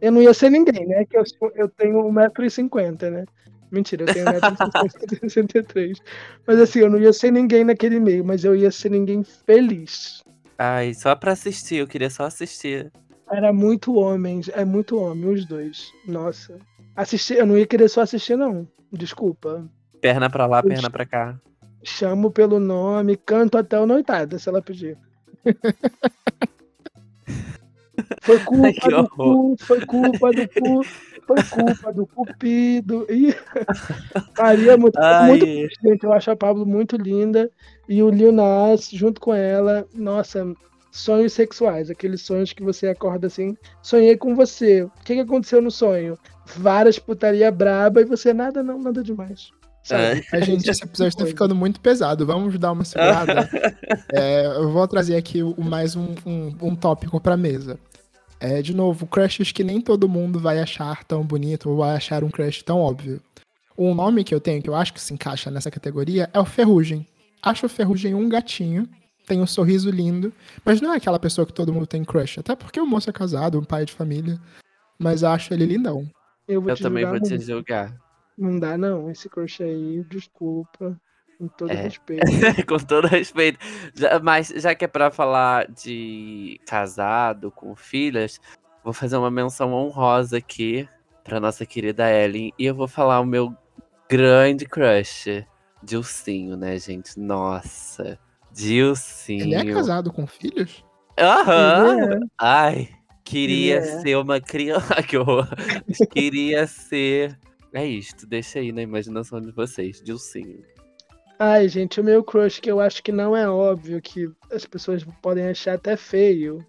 Eu não ia ser ninguém, né? Que eu, sou- eu tenho 1,50m, né? Mentira, eu tenho 1,63m. Mas assim, eu não ia ser ninguém naquele meio, mas eu ia ser ninguém feliz. Ai, só pra assistir, eu queria só assistir. Era muito homem, é muito homem, os dois. Nossa. Assistir, eu não ia querer só assistir, não. Desculpa. Perna pra lá, Ux. perna pra cá. Chamo pelo nome, canto até o noitada, se ela pedir. Foi culpa Ai, do cu, foi culpa do cu, foi culpa do cupido. Ih, Maria, muito, Ai. muito gente, eu acho a Pablo muito linda. E o Lil Nas, junto com ela, nossa, sonhos sexuais, aqueles sonhos que você acorda assim, sonhei com você. O que, que aconteceu no sonho? Várias putaria braba e você nada não, nada demais. Sabe? A gente, esse episódio tá ficando muito pesado. Vamos dar uma segurada. É, eu vou trazer aqui o- mais um, um, um tópico pra mesa. É, de novo, crushes que nem todo mundo vai achar tão bonito ou vai achar um crush tão óbvio. Um nome que eu tenho que eu acho que se encaixa nessa categoria é o Ferrugem. Acho o Ferrugem um gatinho, tem um sorriso lindo, mas não é aquela pessoa que todo mundo tem crush. Até porque o moço é casado, um pai de família. Mas acho ele lindão. Eu vou Eu te também vou te muito. julgar. Não dá, não. Esse crush aí, desculpa. Com todo É. respeito. com todo respeito. Já- mas já que é pra falar de casado com filhas, vou fazer uma menção honrosa aqui pra nossa querida Ellen. E eu vou falar o meu grande crush, Dilcinho, né, gente? Nossa, Dilcinho. Ele é casado com filhos? Aham. É. Ai, queria é. ser uma criança. que horror. queria ser. É isto, deixa aí na imaginação de vocês, Dilcinho. Ai, gente, o meu crush, que eu acho que não é óbvio, que as pessoas podem achar até feio,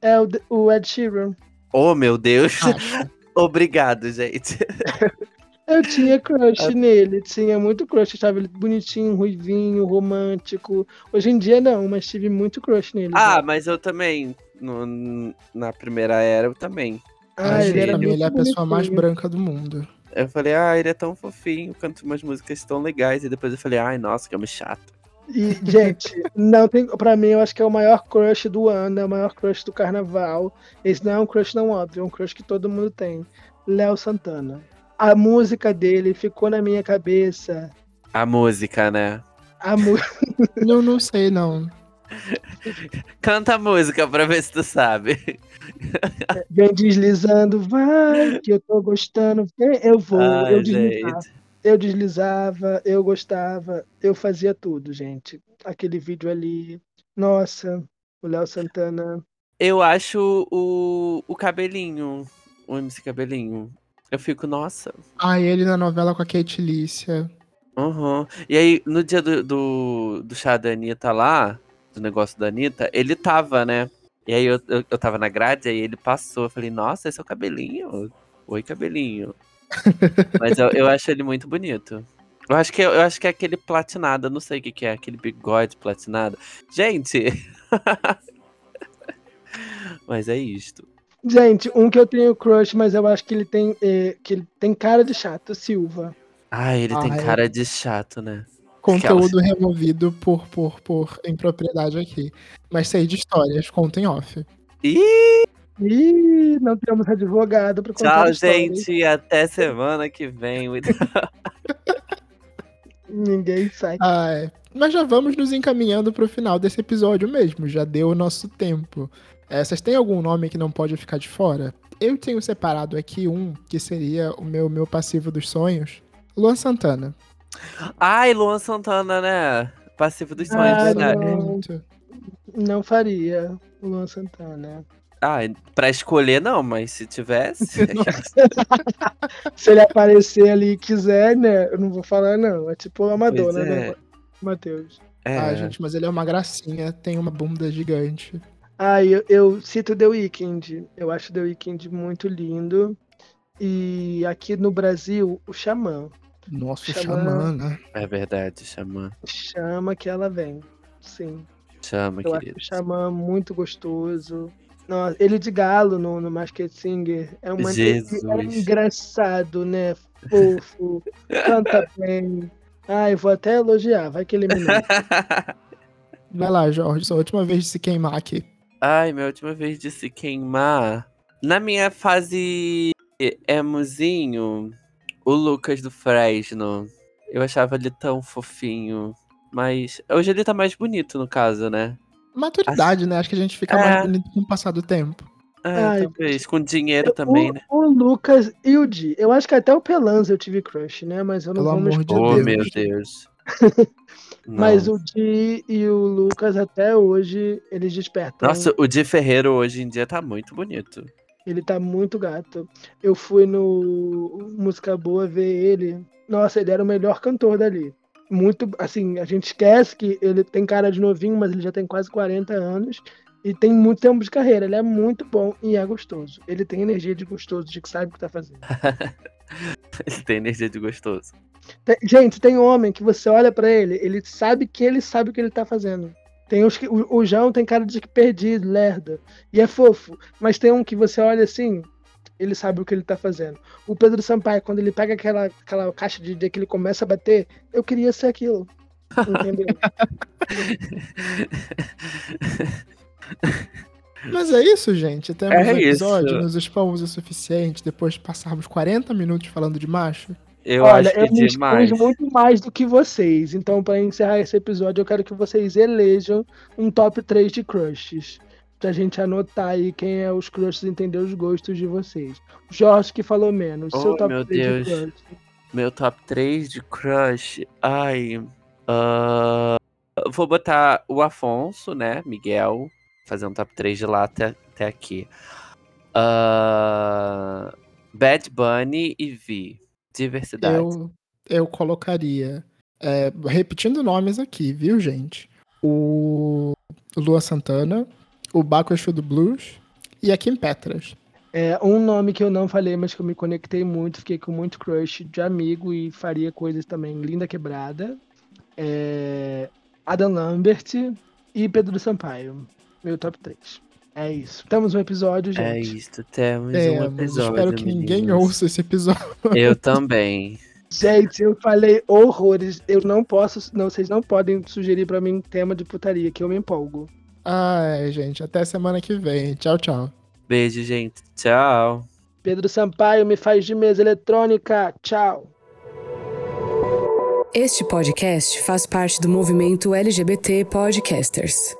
é o, o Ed Sheeran. Oh, meu Deus. Acho. Obrigado, gente. Eu tinha Ah. crush nele, tinha muito crush, achava ele bonitinho, ruivinho, romântico. Hoje em dia não, mas tive muito crush nele. Ah, já. mas eu também. no- na primeira era, eu também. Ah, ele era ele é a pessoa mais branca do mundo. Eu falei, ah, ele é tão fofinho, canta umas músicas tão legais. E depois eu falei, ai, nossa, que homem chato. E, gente, não tem. Pra mim, eu acho que é o maior crush do ano, é o maior crush do carnaval. Esse não é um crush não óbvio, é um crush que todo mundo tem. Léo Santana. A música dele ficou na minha cabeça. A música, né? A mu... Eu não sei, não. Canta a música pra ver se tu sabe. vem deslizando, vai, que eu tô gostando. Vem, Eu vou, Ai, eu deslizava. gente. Eu deslizava, eu gostava, eu fazia tudo, gente. Aquele vídeo ali. Nossa, o Léo Santana. Eu acho o, o cabelinho, o MC Cabelinho. Eu fico, nossa. Ah, ele na novela com a Kate Lícia. Uhum. E aí, no dia do, do, do chá da Anitta lá, do negócio da Anitta, ele tava, né? E aí eu, eu, eu tava na grade, aí ele passou. Eu falei, nossa, esse é o cabelinho. Oi, cabelinho. Mas eu, eu acho ele muito bonito. Eu acho que, eu acho que é aquele platinado, eu não sei o que, que é, aquele bigode platinado. Gente! Mas é isto. Gente, um que eu tenho crush, mas eu acho que ele tem, eh, que ele tem cara de chato, Silva. Ah, ele tem Ah, é. cara de chato, né? Conteúdo removido por, por, por impropriedade aqui. Mas sei de histórias, conta em off. Ih, Ih, não temos advogado pra contar tchau, gente. Até semana que vem. Ninguém sai. Ah, é. Mas já vamos nos encaminhando pro final desse episódio mesmo. Já deu o nosso tempo. É, vocês têm algum nome que não pode ficar de fora? Eu tenho separado aqui um que seria o meu, meu passivo dos sonhos. Luan Santana. Ai, Luan Santana, né? Passivo dos sonhos, Ah, verdade. não. Não faria o Luan Santana. Ah, pra escolher não, mas se tivesse. Se ele aparecer ali e quiser, né? Eu não vou falar, não. É tipo a Madonna, né, é. Matheus? É. Ah, gente, mas ele é uma gracinha, tem uma bunda gigante. Ah, eu, eu cito The Weeknd. Eu acho The Weeknd muito lindo. E aqui no Brasil, o Xamã. Nossa, Xamã. xamã, né? É verdade, chama. Chama que ela vem. Sim. Chama, Eu acho querido. o Xamã muito gostoso. Nossa, ele de galo no, no Masked Singer é, uma, Jesus. é engraçado, né? Fofo, canta bem. Ai, vou até elogiar, vai que ele me. Vai lá, Jorge, sua última vez de se queimar aqui. Ai, minha última vez de se queimar. Na minha fase emozinho, o Lucas do Fresno. Eu achava ele tão fofinho. Mas hoje ele tá mais bonito, no caso, né? Maturidade, né? Acho que a gente fica É. mais bonito com o passar do tempo. É, Ai, talvez. Com dinheiro também, o, né? o Lucas e o Di. Eu acho que até o Pelanza eu tive crush, né? Mas eu não Pelo vou me amor de Oh, Deus. meu Deus. Mas o Di e o Lucas até hoje, eles despertam. Nossa, o Di Ferreiro hoje em dia tá muito bonito. Ele tá muito gato. Eu fui no Música Boa ver ele. Nossa, ele era o melhor cantor dali. Muito, assim, a gente esquece que ele tem cara de novinho, mas ele já tem quase 40 anos e tem muito tempo de carreira. Ele é muito bom e é gostoso. Ele tem energia de gostoso, de que sabe o que tá fazendo. Ele tem energia de gostoso. Tem- gente, tem homem que você olha pra ele, ele sabe que ele sabe o que ele tá fazendo. Tem os que, o, o João tem cara de que perdido, lerda. E é fofo. Mas tem um que você olha assim, ele sabe o que ele tá fazendo. O Pedro Sampaio, quando ele pega aquela, aquela caixa de DJ que ele começa a bater, eu queria ser aquilo. Entendeu? Mas é isso, gente. Temos É um episódio, isso. nos expomos o suficiente depois de passarmos 40 minutos falando de macho. Eu Olha, acho que eu me demais. muito mais do que vocês. Então, pra encerrar esse episódio, eu quero que vocês elejam um top 3 de crushes. Pra gente anotar aí quem é os crushes e entender os gostos de vocês. Jorge que falou menos. seu Oh, top meu 3 Deus. de crush. Meu top 3 de crush. Ai. ah, vou botar o Afonso, né? Miguel. Fazer um top 3 de lá até, até aqui. Ah, Bad Bunny e Vi. Diversidade. Eu, eu colocaria. é, repetindo nomes aqui, viu, gente? O Lua Santana, o Baco Exu do Blues e a Kim Petras. É, um nome que eu não falei, mas que eu me conectei muito, fiquei com muito crush de amigo e faria coisas também. Linda Quebrada, é, Adam Lambert e Pedro Sampaio. Meu top 3. É isso. Temos um episódio, gente. É isso, temos É, um episódio. espero que ninguém meninas. ouça esse episódio. Eu também. Gente, eu falei horrores. Eu não posso. Não, vocês não podem sugerir pra mim tema de putaria, que eu me empolgo. Ai, gente, até semana que vem. Tchau, tchau. Beijo, gente. Tchau. Pedro Sampaio me faz de mesa eletrônica. Tchau. Este podcast faz parte do movimento LGBT Podcasters.